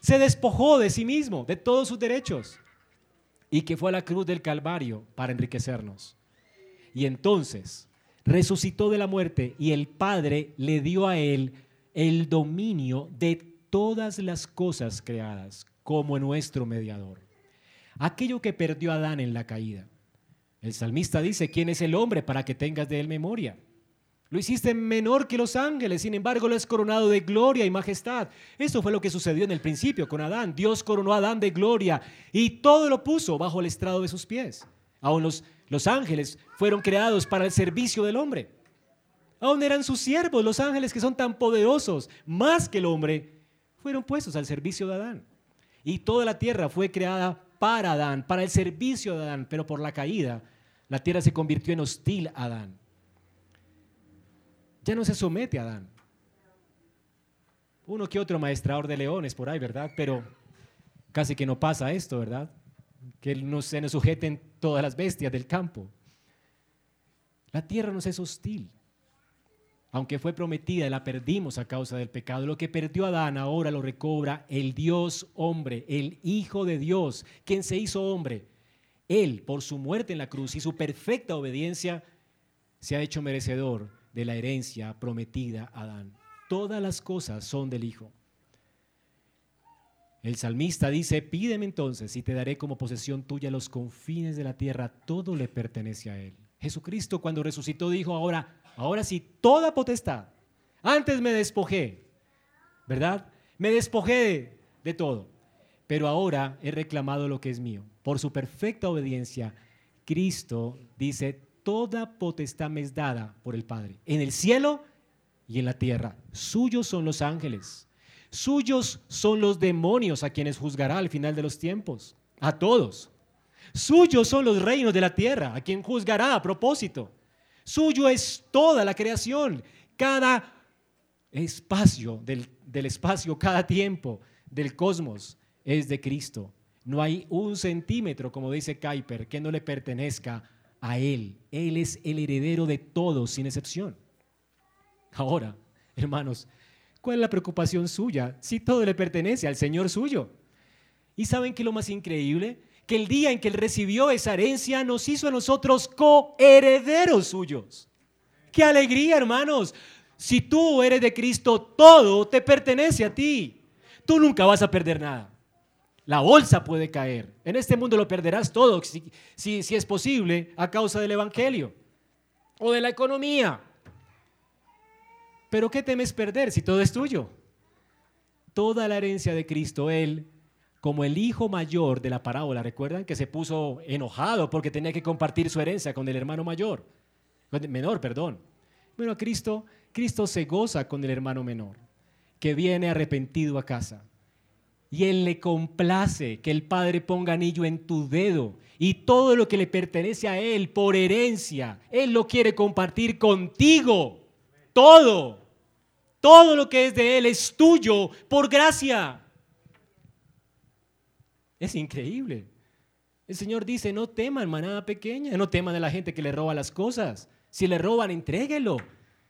se despojó de sí mismo, de todos sus derechos, y que fue a la cruz del Calvario para enriquecernos. Y entonces resucitó de la muerte y el Padre le dio a él el dominio de todas las cosas creadas como nuestro mediador. Aquello que perdió Adán en la caída. El salmista dice, ¿quién es el hombre para que tengas de él memoria? Lo hiciste menor que los ángeles, sin embargo lo has coronado de gloria y majestad. Eso fue lo que sucedió en el principio con Adán. Dios coronó a Adán de gloria y todo lo puso bajo el estrado de sus pies. Aún los, los ángeles fueron creados para el servicio del hombre. Aún eran sus siervos, los ángeles que son tan poderosos, más que el hombre, fueron puestos al servicio de Adán. Y toda la tierra fue creada para Adán, para el servicio de Adán, pero por la caída, la tierra se convirtió en hostil a Adán ya no se somete a Adán. Uno que otro maestrador de leones por ahí, ¿verdad? Pero casi que no pasa esto, ¿verdad? Que no se nos sujeten todas las bestias del campo. La tierra nos es hostil. Aunque fue prometida, la perdimos a causa del pecado. Lo que perdió Adán ahora lo recobra el Dios hombre, el Hijo de Dios, quien se hizo hombre. Él, por su muerte en la cruz y su perfecta obediencia, se ha hecho merecedor de la herencia prometida a Adán. Todas las cosas son del Hijo. El salmista dice, pídeme entonces y te daré como posesión tuya los confines de la tierra, todo le pertenece a Él. Jesucristo cuando resucitó dijo, ahora, ahora sí, toda potestad. Antes me despojé, ¿verdad? Me despojé de, de todo, pero ahora he reclamado lo que es mío. Por su perfecta obediencia, Cristo dice, toda potestad me es dada por el Padre, en el cielo y en la tierra. Suyos son los ángeles, suyos son los demonios a quienes juzgará al final de los tiempos, a todos. Suyos son los reinos de la tierra, a quien juzgará a propósito. Suyo es toda la creación, cada espacio del, espacio, cada tiempo del cosmos es de Cristo. No hay un centímetro, como dice Kuiper, que no le pertenezca a Él. Él es el heredero de todos, sin excepción. Ahora, hermanos, ¿cuál es la preocupación suya si todo le pertenece al Señor suyo? ¿Y saben qué es lo más increíble? Que el día en que Él recibió esa herencia nos hizo a nosotros coherederos suyos. ¡Qué alegría, hermanos! Si tú eres de Cristo, todo te pertenece a ti. Tú nunca vas a perder nada. La bolsa puede caer. En este mundo lo perderás todo, si, si, es posible, a causa del Evangelio o de la economía. Pero ¿qué temes perder si todo es tuyo? Toda la herencia de Cristo, Él, como el hijo mayor de la parábola, ¿recuerdan? Que se puso enojado porque tenía que compartir su herencia con el hermano mayor, menor, perdón. Bueno, Cristo, Cristo se goza con el hermano menor, que viene arrepentido a casa y Él le complace que el Padre ponga anillo en tu dedo y todo lo que le pertenece a Él por herencia, Él lo quiere compartir contigo. Todo, todo lo que es de Él es tuyo por gracia. Es increíble. El Señor dice, no teman manada pequeña, no teman de la gente que le roba las cosas. Si le roban, entréguelo.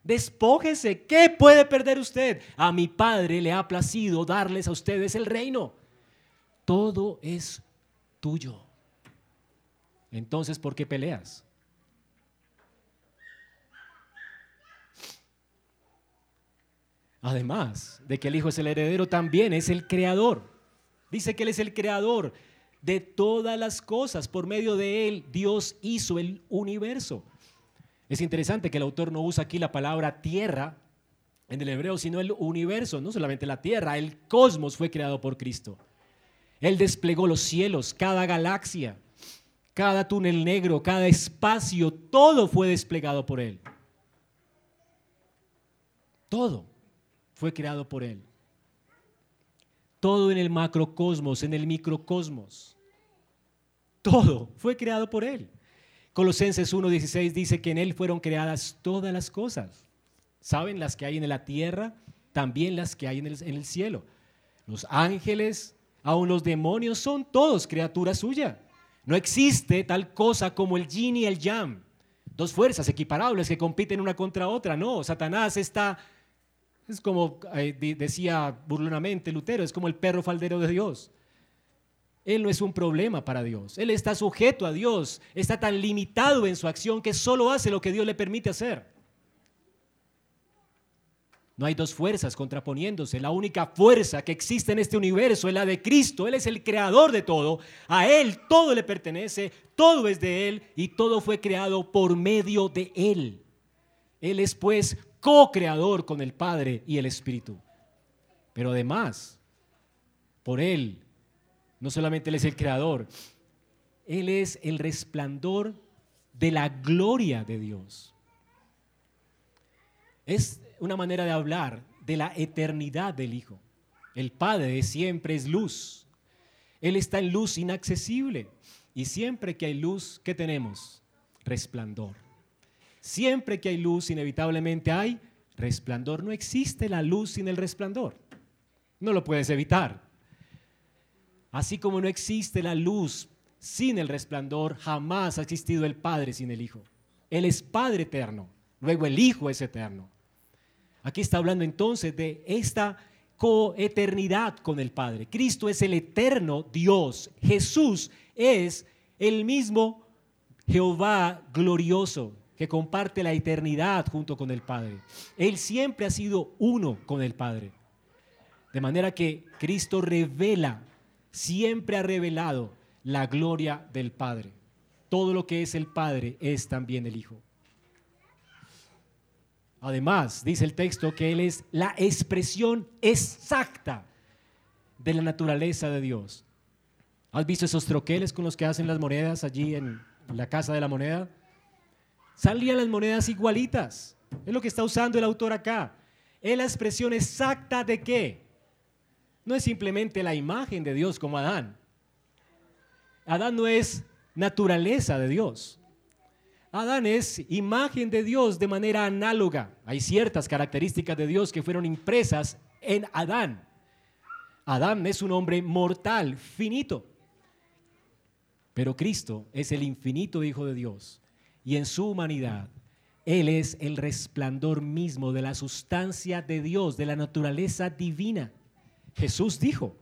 Despójese. ¿Qué puede perder usted? A mi Padre le ha placido darles a ustedes el reino. Todo es tuyo. Entonces, ¿por qué peleas? Además de que el Hijo es el heredero, también es el creador. Dice que Él es el creador de todas las cosas. Por medio de Él, Dios hizo el universo. Es interesante que el autor no usa aquí la palabra tierra en el hebreo, sino el universo, no solamente la tierra, el cosmos fue creado por Cristo. Él desplegó los cielos, cada galaxia, cada túnel negro, cada espacio, todo fue desplegado por Él. Todo fue creado por Él. Todo en el macrocosmos, en el microcosmos. Todo fue creado por Él. Colosenses 1.16 dice que en Él fueron creadas todas las cosas. ¿Saben? Las que hay en la tierra, también las que hay en el, cielo. Los ángeles, aún los demonios, son todos criaturas suyas. No existe tal cosa como el yin y el yang, dos fuerzas equiparables que compiten una contra otra. No, Satanás está, es como eh, decía burlonamente Lutero, es como el perro faldero de Dios. Él no es un problema para Dios. Él está sujeto a Dios. Está tan limitado en su acción que solo hace lo que Dios le permite hacer. No hay dos fuerzas contraponiéndose. La única fuerza que existe en este universo es la de Cristo. Él es el creador de todo. A Él todo le pertenece, todo es de Él y todo fue creado por medio de Él. Él es pues co-creador con el Padre y el Espíritu. Pero además, por Él, no solamente Él es el creador, Él es el resplandor de la gloria de Dios. Es una manera de hablar de la eternidad del Hijo. El Padre siempre es luz. Él está en luz inaccesible. Y siempre que hay luz, ¿qué tenemos? Resplandor. Siempre que hay luz, inevitablemente hay resplandor. No existe la luz sin el resplandor. No lo puedes evitar. Así como no existe la luz sin el resplandor, jamás ha existido el Padre sin el Hijo. Él es Padre eterno. Luego el Hijo es eterno. Aquí está hablando entonces de esta coeternidad con el Padre. Cristo es el eterno Dios. Jesús es el mismo Jehová glorioso que comparte la eternidad junto con el Padre. Él siempre ha sido uno con el Padre. De manera que Cristo revela, siempre ha revelado la gloria del Padre. Todo lo que es el Padre es también el Hijo. Además, dice el texto que Él es la expresión exacta de la naturaleza de Dios. ¿Has visto esos troqueles con los que hacen las monedas allí en la casa de la moneda? Salían las monedas igualitas. Es lo que está usando el autor acá. Es la expresión exacta de qué. No es simplemente la imagen de Dios como Adán. Adán no es naturaleza de Dios. Adán es imagen de Dios de manera análoga. Hay ciertas características de Dios que fueron impresas en Adán. Adán es un hombre mortal, finito. Pero Cristo es el infinito Hijo de Dios. Y en su humanidad, Él es el resplandor mismo de la sustancia de Dios, de la naturaleza divina. Jesús dijo,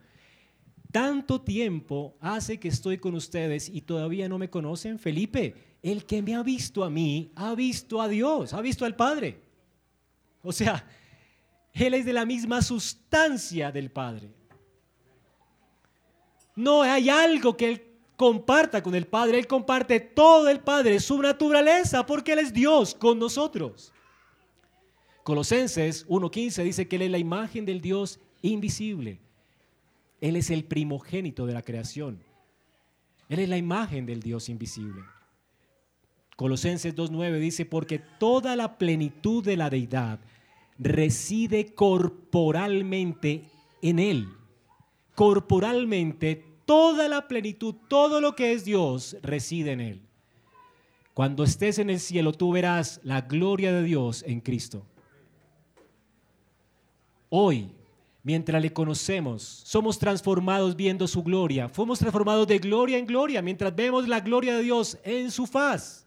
tanto tiempo hace que estoy con ustedes y todavía no me conocen. Felipe, el que me ha visto a mí, ha visto a Dios, ha visto al Padre. O sea, Él es de la misma sustancia del Padre. No hay algo que Él comparta con el Padre, Él comparte todo el Padre, su naturaleza, porque Él es Dios con nosotros. Colosenses 1.15 dice que Él es la imagen del Dios invisible él es el primogénito de la creación. Él es la imagen del Dios invisible. Colosenses 2.9 dice, porque toda la plenitud de la deidad reside corporalmente en Él. Corporalmente, toda la plenitud, todo lo que es Dios, reside en Él. Cuando estés en el cielo, tú verás la gloria de Dios en Cristo. Hoy mientras le conocemos, somos transformados viendo su gloria. Fuimos transformados de gloria en gloria mientras vemos la gloria de Dios en su faz.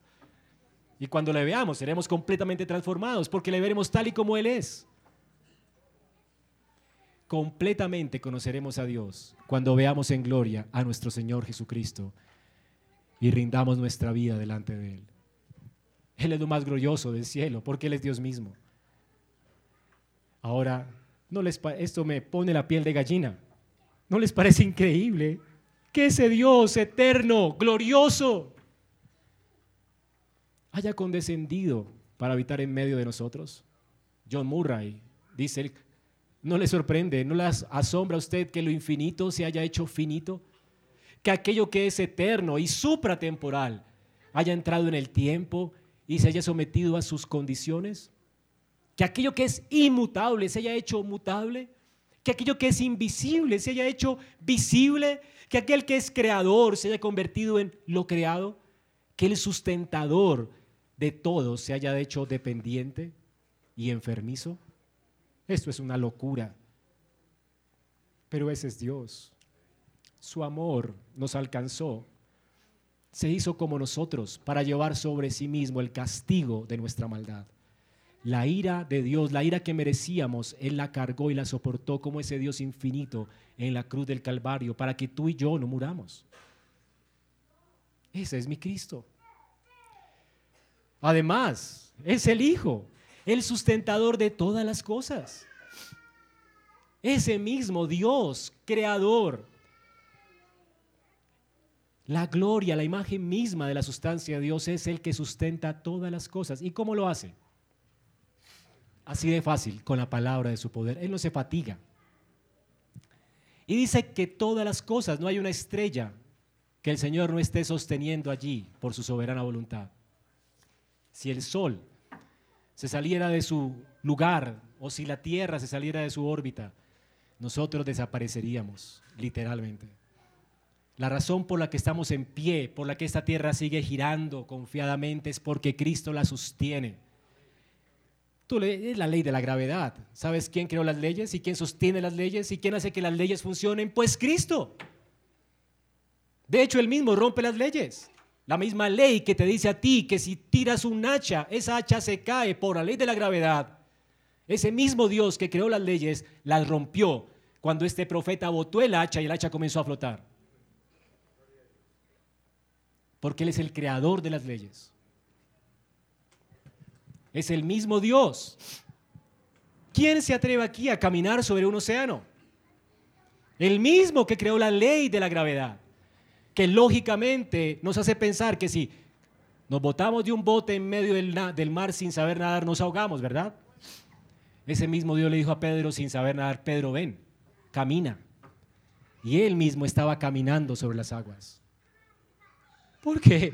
Y cuando le veamos, seremos completamente transformados porque le veremos tal y como Él es. Completamente conoceremos a Dios cuando veamos en gloria a nuestro Señor Jesucristo y rindamos nuestra vida delante de Él. Él es lo más glorioso del cielo porque Él es Dios mismo. Ahora ¿No les esto me pone la piel de gallina. ¿No les parece increíble que ese Dios eterno, glorioso, haya condescendido para habitar en medio de nosotros? John Murray dice, ¿no le sorprende, no le asombra a usted que lo infinito se haya hecho finito? Que aquello que es eterno y supratemporal haya entrado en el tiempo y se haya sometido a sus condiciones? Que aquello que es inmutable se haya hecho mutable, que aquello que es invisible se haya hecho visible, que aquel que es creador se haya convertido en lo creado, que el sustentador de todo se haya hecho dependiente y enfermizo. Esto es una locura. Pero ese es Dios. Su amor nos alcanzó. Se hizo como nosotros para llevar sobre sí mismo el castigo de nuestra maldad. La ira de Dios, la ira que merecíamos, Él la cargó y la soportó como ese Dios infinito en la cruz del Calvario para que tú y yo no muramos. Ese es mi Cristo. Además, es el Hijo, el sustentador de todas las cosas. Ese mismo Dios, creador. La gloria, la imagen misma de la sustancia de Dios es el que sustenta todas las cosas. ¿Y cómo lo hace? Así de fácil, con la palabra de su poder. Él no se fatiga. Y dice que todas las cosas, no hay una estrella que el Señor no esté sosteniendo allí por su soberana voluntad. Si el sol se saliera de su lugar o si la tierra se saliera de su órbita, nosotros desapareceríamos, literalmente. La razón por la que estamos en pie, por la que esta tierra sigue girando confiadamente, es porque Cristo la sostiene. Tú la ley de la gravedad. ¿Sabes quién creó las leyes y quién sostiene las leyes y quién hace que las leyes funcionen? Pues Cristo. De hecho, él mismo rompe las leyes. La misma ley que te dice a ti que si tiras un hacha, esa hacha se cae por la ley de la gravedad. Ese mismo Dios que creó las leyes las rompió cuando este profeta botó el hacha y el hacha comenzó a flotar. Porque Él es el creador de las leyes. Es el mismo Dios. ¿Quién se atreve aquí a caminar sobre un océano? El mismo que creó la ley de la gravedad que lógicamente nos hace pensar que si nos botamos de un bote en medio del, mar sin saber nadar, nos ahogamos, ¿verdad? Ese mismo Dios le dijo a Pedro sin saber nadar, Pedro, ven, camina. Y él mismo estaba caminando sobre las aguas. Porque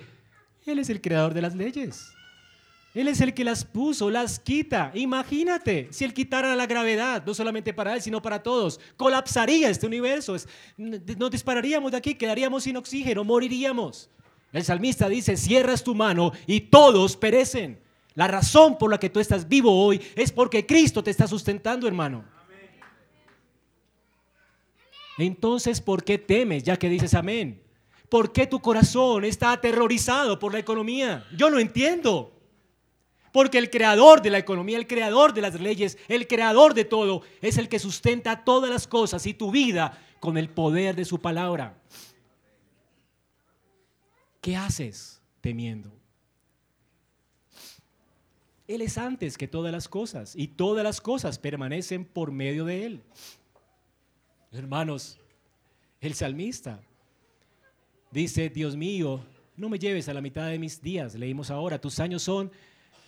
Él es el creador de las leyes. Él es el que las puso, las quita. Imagínate, si Él quitara la gravedad, no solamente para Él, sino para todos, colapsaría este universo. Nos dispararíamos de aquí, quedaríamos sin oxígeno, moriríamos. El salmista dice, cierras tu mano y todos perecen. La razón por la que tú estás vivo hoy es porque Cristo te está sustentando, hermano. Entonces, ¿por qué temes ya que dices amén? ¿Por qué tu corazón está aterrorizado por la economía? Yo no entiendo. Porque el creador de la economía, el creador de las leyes, el creador de todo, es el que sustenta todas las cosas y tu vida con el poder de su palabra. ¿Qué haces temiendo? Él es antes que todas las cosas y todas las cosas permanecen por medio de Él. Hermanos, el salmista dice, Dios mío, no me lleves a la mitad de mis días. Leímos ahora, tus años son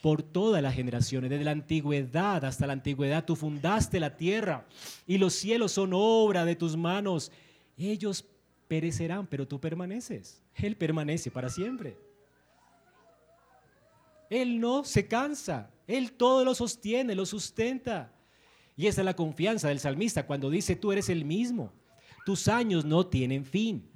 por todas las generaciones, desde la antigüedad hasta la antigüedad, tú fundaste la tierra y los cielos son obra de tus manos. Ellos perecerán, pero tú permaneces. Él permanece para siempre. Él no se cansa, Él todo lo sostiene, lo sustenta. Y esa es la confianza del salmista cuando dice, tú eres el mismo, tus años no tienen fin.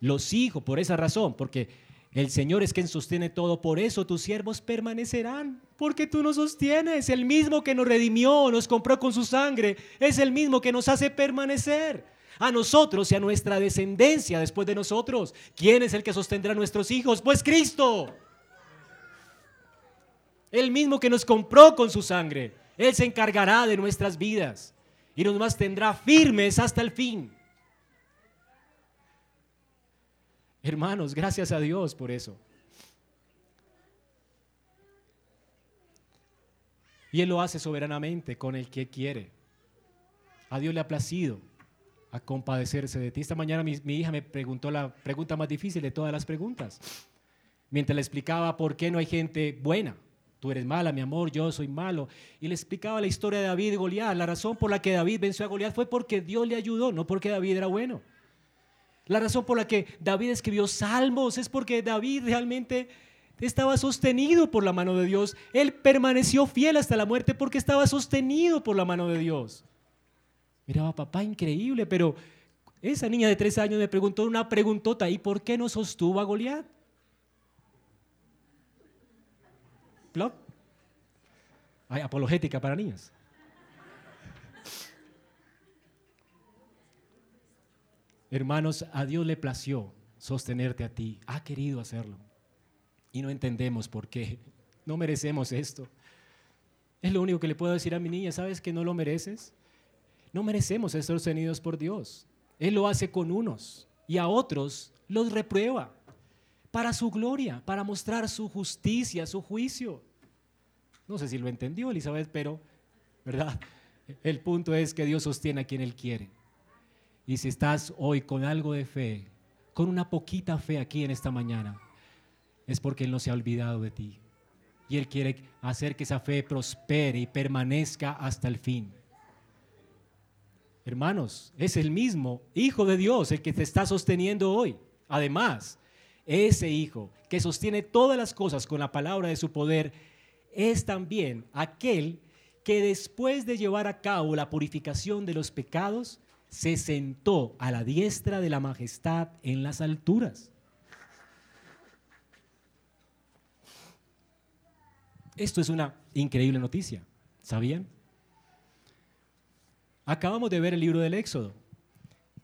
Los hijos, por esa razón, porque el Señor es quien sostiene todo, por eso tus siervos permanecerán, porque tú nos sostienes. El mismo que nos redimió, nos compró con su sangre, es el mismo que nos hace permanecer. A nosotros y a nuestra descendencia después de nosotros. ¿Quién es el que sostendrá a nuestros hijos? Pues Cristo. El mismo que nos compró con su sangre. Él se encargará de nuestras vidas y nos mantendrá firmes hasta el fin. Hermanos, gracias a Dios por eso. Y Él lo hace soberanamente con el que quiere. A Dios le ha placido a compadecerse de ti. Esta mañana mi, hija me preguntó la pregunta más difícil de todas las preguntas. Mientras le explicaba por qué no hay gente buena. Tú eres mala, mi amor, yo soy malo. Y le explicaba la historia de David y Goliat. La razón por la que David venció a Goliat fue porque Dios le ayudó, no porque David era bueno. La razón por la que David escribió salmos es porque David realmente estaba sostenido por la mano de Dios. Él permaneció fiel hasta la muerte porque estaba sostenido por la mano de Dios. Miraba, papá, increíble, pero esa niña de tres años me preguntó una preguntota, ¿y por qué no sostuvo a Goliat? Plop. Hay apologética para niños. Hermanos, a Dios le plació sostenerte a ti, ha querido hacerlo. Y no entendemos por qué. No merecemos esto. Es lo único que le puedo decir a mi niña, ¿sabes que no lo mereces? No merecemos ser sostenidos por Dios. Él lo hace con unos y a otros los reprueba para su gloria, para mostrar su justicia, su juicio. No sé si lo entendió Elizabeth, pero, ¿verdad? El punto es que Dios sostiene a quien Él quiere. Y si estás hoy con algo de fe, con una poquita fe aquí en esta mañana, es porque Él no se ha olvidado de ti. y Él quiere hacer que esa fe prospere y permanezca hasta el fin. Hermanos, es el mismo Hijo de Dios el que te está sosteniendo hoy. Además, ese Hijo que sostiene todas las cosas con la palabra de su poder es también aquel que después de llevar a cabo la purificación de los pecados, se sentó a la diestra de la majestad en las alturas. Esto es una increíble noticia, ¿sabían? Acabamos de ver el libro del Éxodo.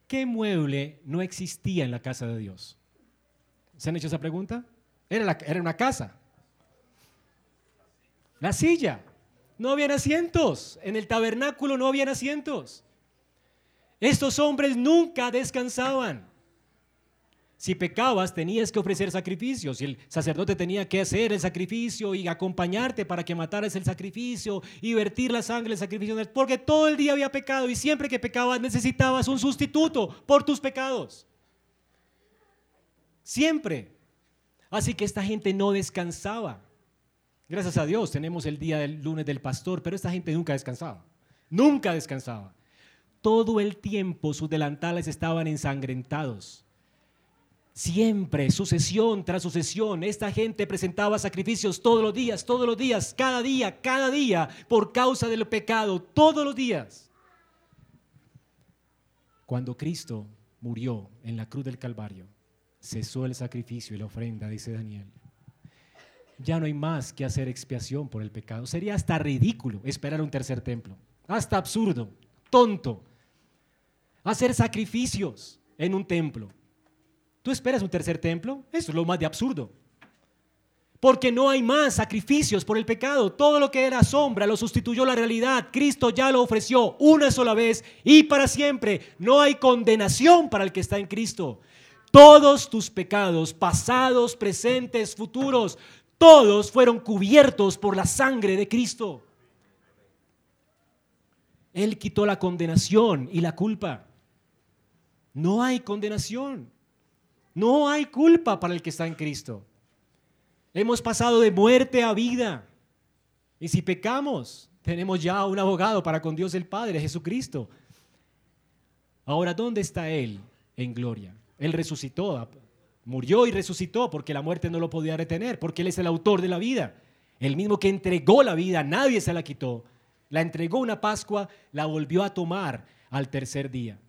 ¿Qué mueble no existía en la casa de Dios? ¿Se han hecho esa pregunta? Era, una casa. La silla. No habían asientos. En el tabernáculo no habían asientos. Estos hombres nunca descansaban. Si pecabas, tenías que ofrecer sacrificios y el sacerdote tenía que hacer el sacrificio y acompañarte para que mataras el sacrificio y vertir la sangre del sacrificio, porque todo el día había pecado y siempre que pecabas necesitabas un sustituto por tus pecados. Siempre. Así que esta gente no descansaba. Gracias a Dios tenemos el día del lunes del pastor, pero esta gente nunca descansaba. Nunca descansaba. Todo el tiempo sus delantales estaban ensangrentados Siempre, sucesión tras sucesión, esta gente presentaba sacrificios todos los días, todos los días, cada día, cada día, por causa del pecado, todos los días. Cuando Cristo murió en la cruz del Calvario, cesó el sacrificio y la ofrenda, dice Daniel. Ya no hay más que hacer expiación por el pecado. Sería hasta ridículo esperar un tercer templo, hasta absurdo, tonto, hacer sacrificios en un templo. ¿Tú esperas un tercer templo? Eso es lo más de absurdo. Porque no hay más sacrificios por el pecado. Todo lo que era sombra lo sustituyó la realidad. Cristo ya lo ofreció una sola vez y para siempre. No hay condenación para el que está en Cristo. Todos tus pecados, pasados, presentes, futuros, todos fueron cubiertos por la sangre de Cristo. Él quitó la condenación y la culpa. No hay condenación. No hay culpa para el que está en Cristo. Hemos pasado de muerte a vida. Y si pecamos, tenemos ya un abogado para con Dios el Padre, Jesucristo. Ahora, ¿dónde está Él en gloria? Él resucitó, murió y resucitó porque la muerte no lo podía retener, porque Él es el autor de la vida. El mismo que entregó la vida, nadie se la quitó. La entregó una Pascua, la volvió a tomar al tercer día.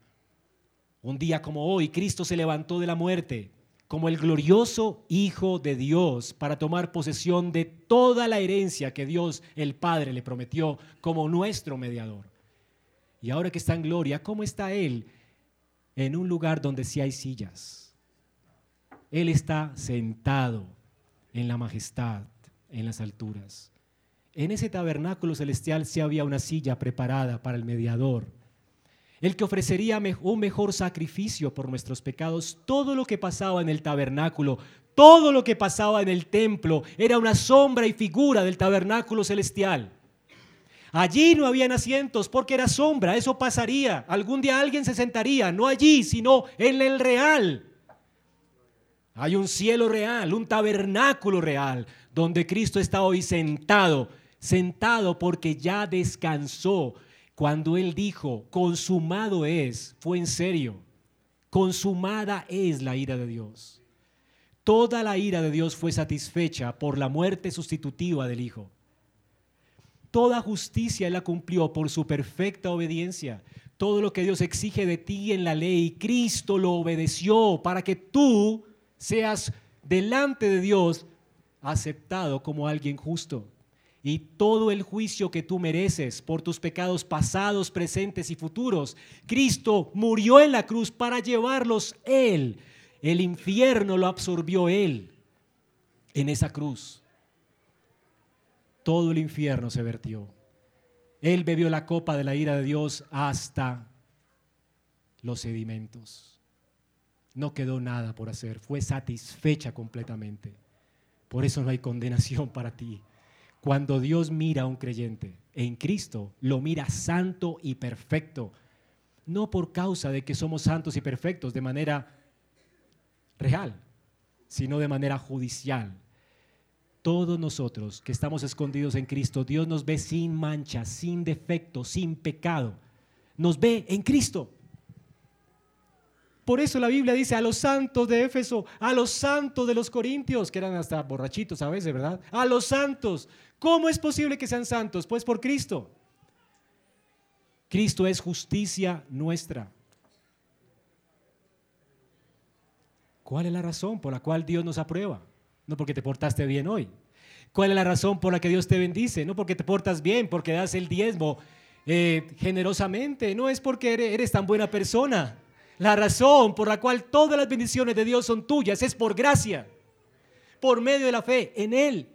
Un día como hoy, Cristo se levantó de la muerte como el glorioso Hijo de Dios para tomar posesión de toda la herencia que Dios el Padre le prometió como nuestro mediador. Y ahora que está en gloria, ¿cómo está Él? En un lugar donde sí hay sillas. Él está sentado en la majestad, en las alturas. En ese tabernáculo celestial sí había una silla preparada para el mediador el que ofrecería un mejor sacrificio por nuestros pecados. Todo lo que pasaba en el tabernáculo, todo lo que pasaba en el templo era una sombra y figura del tabernáculo celestial. Allí no habían asientos porque era sombra, eso pasaría. Algún día alguien se sentaría, no allí, sino en el real. Hay un cielo real, un tabernáculo real, donde Cristo está hoy sentado, sentado porque ya descansó cuando Él dijo, consumado es, fue en serio. Consumada es la ira de Dios. Toda la ira de Dios fue satisfecha por la muerte sustitutiva del Hijo. Toda justicia Él la cumplió por su perfecta obediencia. Todo lo que Dios exige de ti en la ley, Cristo lo obedeció para que tú seas delante de Dios aceptado como alguien justo y todo el juicio que tú mereces por tus pecados pasados, presentes y futuros. Cristo murió en la cruz para llevarlos Él. El infierno lo absorbió Él en esa cruz. Todo el infierno se vertió. Él bebió la copa de la ira de Dios hasta los sedimentos. No quedó nada por hacer, fue satisfecha completamente. Por eso no hay condenación para ti. Cuando Dios mira a un creyente en Cristo, lo mira santo y perfecto. No por causa de que somos santos y perfectos de manera real, sino de manera judicial. todos nosotros que estamos escondidos en Cristo, Dios nos ve sin mancha, sin defecto, sin pecado. Nos ve en Cristo. Por eso la Biblia dice a los santos de Éfeso, a los santos de los Corintios, que eran hasta borrachitos a veces, ¿verdad? A los santos. ¿Cómo es posible que sean santos? Pues por Cristo. Cristo es justicia nuestra. ¿Cuál es la razón por la cual Dios nos aprueba? No porque te portaste bien hoy. ¿Cuál es la razón por la que Dios te bendice? No porque te portas bien, porque das el diezmo eh, generosamente. No es porque eres tan buena persona. La razón por la cual todas las bendiciones de Dios son tuyas es por gracia, por medio de la fe en Él,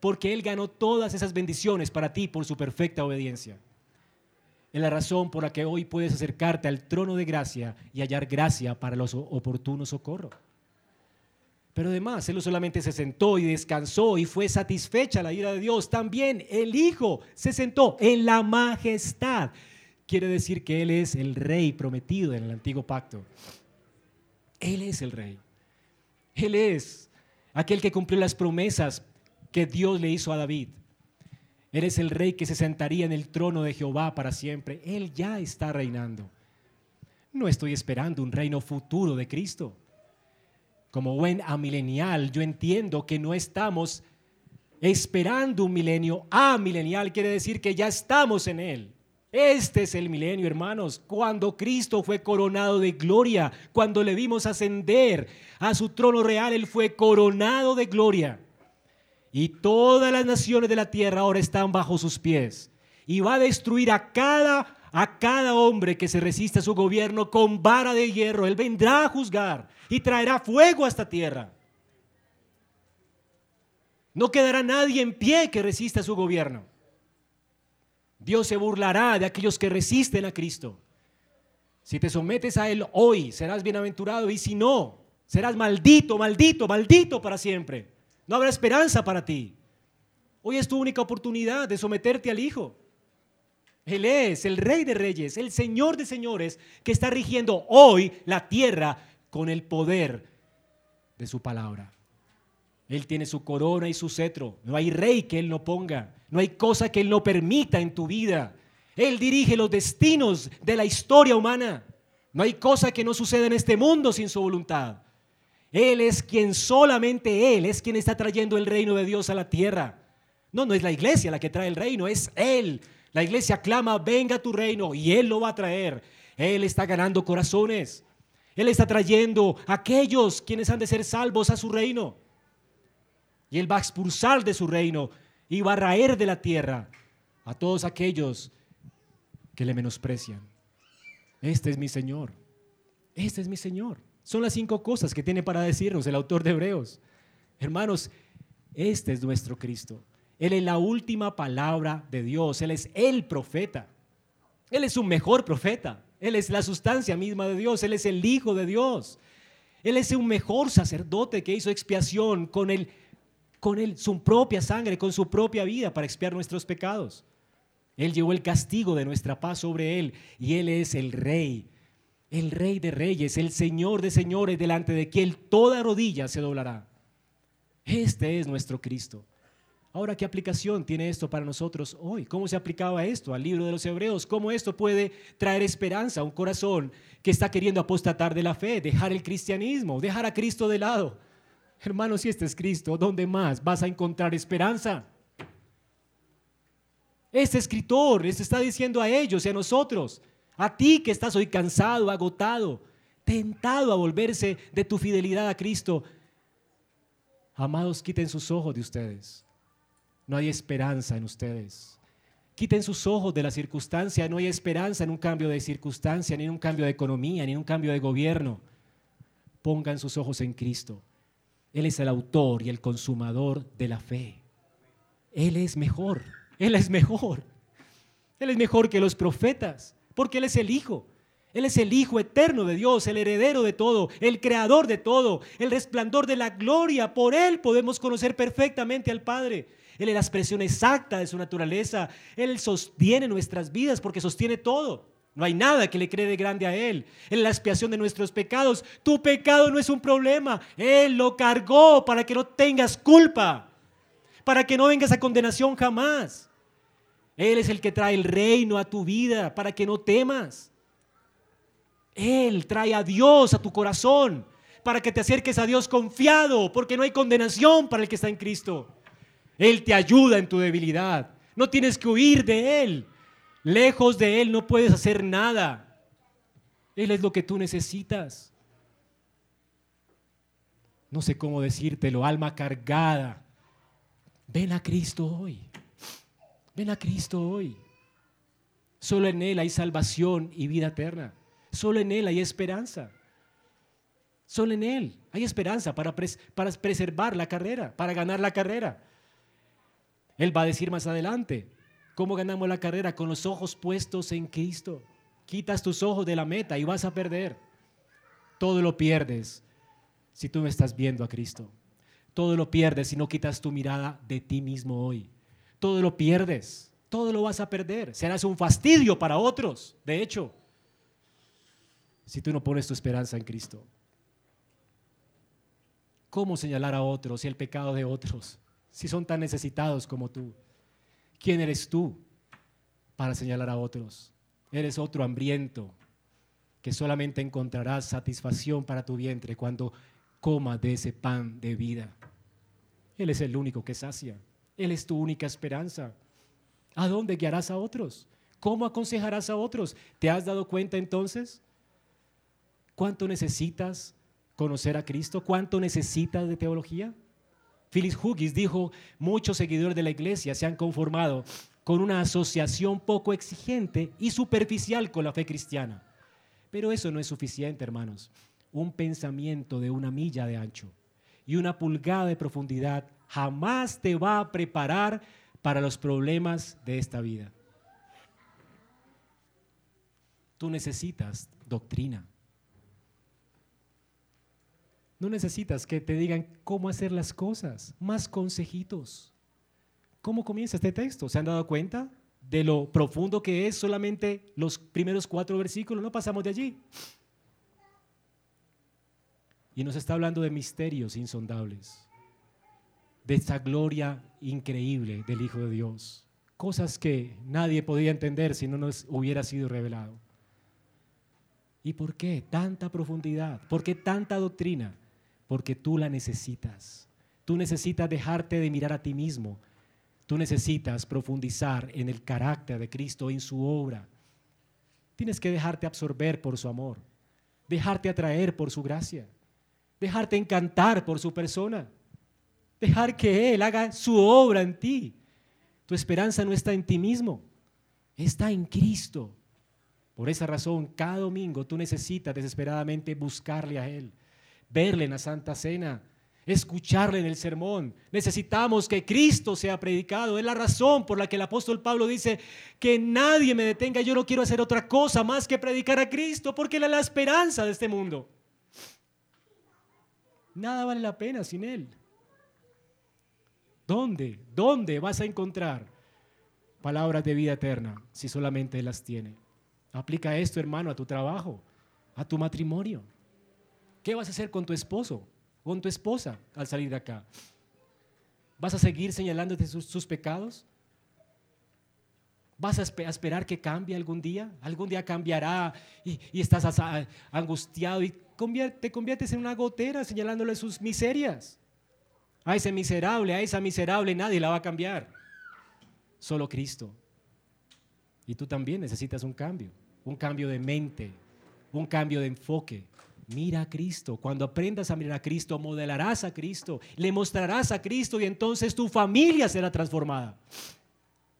porque Él ganó todas esas bendiciones para ti por su perfecta obediencia. Es la razón por la que hoy puedes acercarte al trono de gracia y hallar gracia para los oportunos socorros. Pero además, Él no solamente se sentó y descansó y fue satisfecha la ira de Dios, también el Hijo se sentó en la majestad quiere decir que Él es el rey prometido en el antiguo pacto. Él es el rey. Él es aquel que cumplió las promesas que Dios le hizo a David. Él es el rey que se sentaría en el trono de Jehová para siempre. Él ya está reinando. No estoy esperando un reino futuro de Cristo. Como buen amilenial, yo entiendo que no estamos esperando un milenio. Amilenial quiere decir que ya estamos en él. Este es el milenio, hermanos, cuando Cristo fue coronado de gloria, cuando le vimos ascender a su trono real, Él fue coronado de gloria. Y todas las naciones de la tierra ahora están bajo sus pies. Y va a destruir a cada, a cada hombre que se resista a su gobierno con vara de hierro. Él vendrá a juzgar y traerá fuego a esta tierra. No quedará nadie en pie que resista a su gobierno. Dios se burlará de aquellos que resisten a Cristo. Si te sometes a Él hoy, serás bienaventurado y si no, serás maldito, maldito, maldito para siempre. No habrá esperanza para ti. Hoy es tu única oportunidad de someterte al Hijo. Él es el Rey de Reyes, el Señor de Señores, que está rigiendo hoy la tierra con el poder de su palabra. Él tiene su corona y su cetro. No hay rey que Él no ponga. No hay cosa que Él no permita en tu vida. Él dirige los destinos de la historia humana. No hay cosa que no suceda en este mundo sin su voluntad. Él es quien solamente Él es quien está trayendo el reino de Dios a la tierra. No, no es la iglesia la que trae el reino, es Él. La iglesia clama, venga tu reino y Él lo va a traer. Él está ganando corazones. Él está trayendo a aquellos quienes han de ser salvos a su reino. Y Él va a expulsar de su reino y va a raer de la tierra a todos aquellos que le menosprecian. Este es mi Señor. Este es mi Señor. Son las cinco cosas que tiene para decirnos el autor de Hebreos. Hermanos, este es nuestro Cristo. Él es la última palabra de Dios. Él es el profeta. Él es un mejor profeta. Él es la sustancia misma de Dios. Él es el Hijo de Dios. Él es un mejor sacerdote que hizo expiación con el con él, su propia sangre, con su propia vida para expiar nuestros pecados. Él llevó el castigo de nuestra paz sobre él y él es el rey, el rey de reyes, el señor de señores, delante de quien toda rodilla se doblará. Este es nuestro Cristo. Ahora, ¿qué aplicación tiene esto para nosotros hoy? ¿Cómo se aplicaba esto al libro de los Hebreos? ¿Cómo esto puede traer esperanza a un corazón que está queriendo apostatar de la fe, dejar el cristianismo, dejar a Cristo de lado? Hermanos, si este es Cristo, ¿dónde más vas a encontrar esperanza? Este escritor les está diciendo a ellos y a nosotros, a ti que estás hoy cansado, agotado, tentado a volverse de tu fidelidad a Cristo, amados, quiten sus ojos de ustedes. No hay esperanza en ustedes. Quiten sus ojos de la circunstancia. No hay esperanza en un cambio de circunstancia, ni en un cambio de economía, ni en un cambio de gobierno. Pongan sus ojos en Cristo. Él es el autor y el consumador de la fe. Él es mejor, Él es mejor. Él es mejor que los profetas, porque Él es el Hijo. Él es el Hijo eterno de Dios, el heredero de todo, el creador de todo, el resplandor de la gloria. Por Él podemos conocer perfectamente al Padre. Él es la expresión exacta de su naturaleza. Él sostiene nuestras vidas porque sostiene todo. No hay nada que le cree de grande a Él. En la expiación de nuestros pecados, tu pecado no es un problema. Él lo cargó para que no tengas culpa. para que no vengas a condenación jamás. Él es el que trae el reino a tu vida para que no temas. Él trae a Dios a tu corazón para que te acerques a Dios confiado, porque no hay condenación para el que está en Cristo. Él te ayuda en tu debilidad. No tienes que huir de Él. Lejos de Él no puedes hacer nada. Él es lo que tú necesitas. No sé cómo decírtelo, alma cargada. Ven a Cristo hoy. Ven a Cristo hoy. Solo en Él hay salvación y vida eterna. Solo en Él hay esperanza. Solo en Él hay esperanza para, para preservar la carrera, para ganar la carrera. Él va a decir más adelante, ¿cómo ganamos la carrera? Con los ojos puestos en Cristo. Quitas tus ojos de la meta y vas a perder. Todo lo pierdes si tú no estás viendo a Cristo. Todo lo pierdes si no quitas tu mirada de ti mismo hoy. Todo lo pierdes, todo lo vas a perder. Serás un fastidio para otros, de hecho, si tú no pones tu esperanza en Cristo. ¿Cómo señalar a otros y el pecado de otros? si son tan necesitados como tú? ¿Quién eres tú para señalar a otros? Eres otro hambriento que solamente encontrarás satisfacción para tu vientre cuando comas de ese pan de vida. Él es el único que sacia. Él es tu única esperanza. ¿A dónde guiarás a otros? ¿Cómo aconsejarás a otros? ¿Te has dado cuenta entonces? ¿Cuánto necesitas conocer a Cristo? ¿Cuánto necesitas de teología? Phyllis Huggins dijo, muchos seguidores de la iglesia se han conformado con una asociación poco exigente y superficial con la fe cristiana. Pero eso no es suficiente, hermanos. Un pensamiento de una milla de ancho y una pulgada de profundidad jamás te va a preparar para los problemas de esta vida. Tú necesitas doctrina. No necesitas que te digan cómo hacer las cosas, más consejitos. ¿Cómo comienza este texto? ¿Se han dado cuenta de lo profundo que es solamente los primeros cuatro versículos? No pasamos de allí. Y nos está hablando de misterios insondables, de esta gloria increíble del Hijo de Dios. Cosas que nadie podía entender si no nos hubiera sido revelado. ¿Y por qué tanta profundidad? ¿Por qué tanta doctrina? Porque tú la necesitas. Tú necesitas dejarte de mirar a ti mismo. Tú necesitas profundizar en el carácter de Cristo, en su obra. Tienes que dejarte absorber por su amor, dejarte atraer por su gracia, dejarte encantar por su persona, dejar que Él haga su obra en ti. Tu esperanza no está en ti mismo, está en Cristo. Por esa razón, cada domingo tú necesitas desesperadamente buscarle a Él verle en la Santa Cena, escucharle en el sermón. Necesitamos que Cristo sea predicado. Es la razón por la que el apóstol Pablo dice que nadie me detenga. Yo no quiero hacer otra cosa más que predicar a Cristo porque Él es la esperanza de este mundo. Nada vale la pena sin Él. ¿Dónde? ¿Dónde vas a encontrar palabras de vida eterna si solamente Él las tiene? Aplica esto, hermano, a tu trabajo, a tu matrimonio. ¿Qué vas a hacer con tu esposo, con tu esposa al salir de acá? ¿Vas a seguir señalándote sus, pecados? ¿Vas a esperar que cambie algún día? ¿Algún día cambiará y, estás angustiado y te conviertes en una gotera señalándole sus miserias? A ese miserable, a esa miserable, nadie la va a cambiar. Solo Cristo. Y tú también necesitas un cambio, un cambio de mente, un cambio de enfoque, Mira a Cristo. Cuando aprendas a mirar a Cristo, modelarás a Cristo, le mostrarás a Cristo y entonces tu familia será transformada.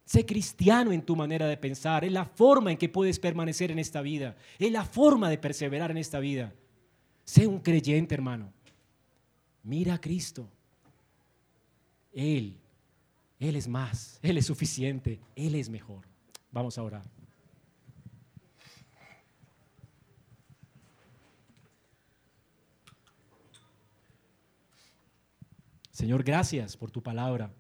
Sé cristiano en tu manera de pensar, es la forma en que puedes permanecer en esta vida, es la forma de perseverar en esta vida. Sé un creyente, hermano. Mira a Cristo. Él, Él es más, Él es suficiente, Él es mejor. Vamos a orar. Señor, gracias por tu palabra.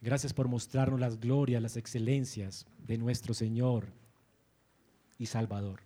Gracias por mostrarnos las glorias, las excelencias de nuestro Señor y Salvador.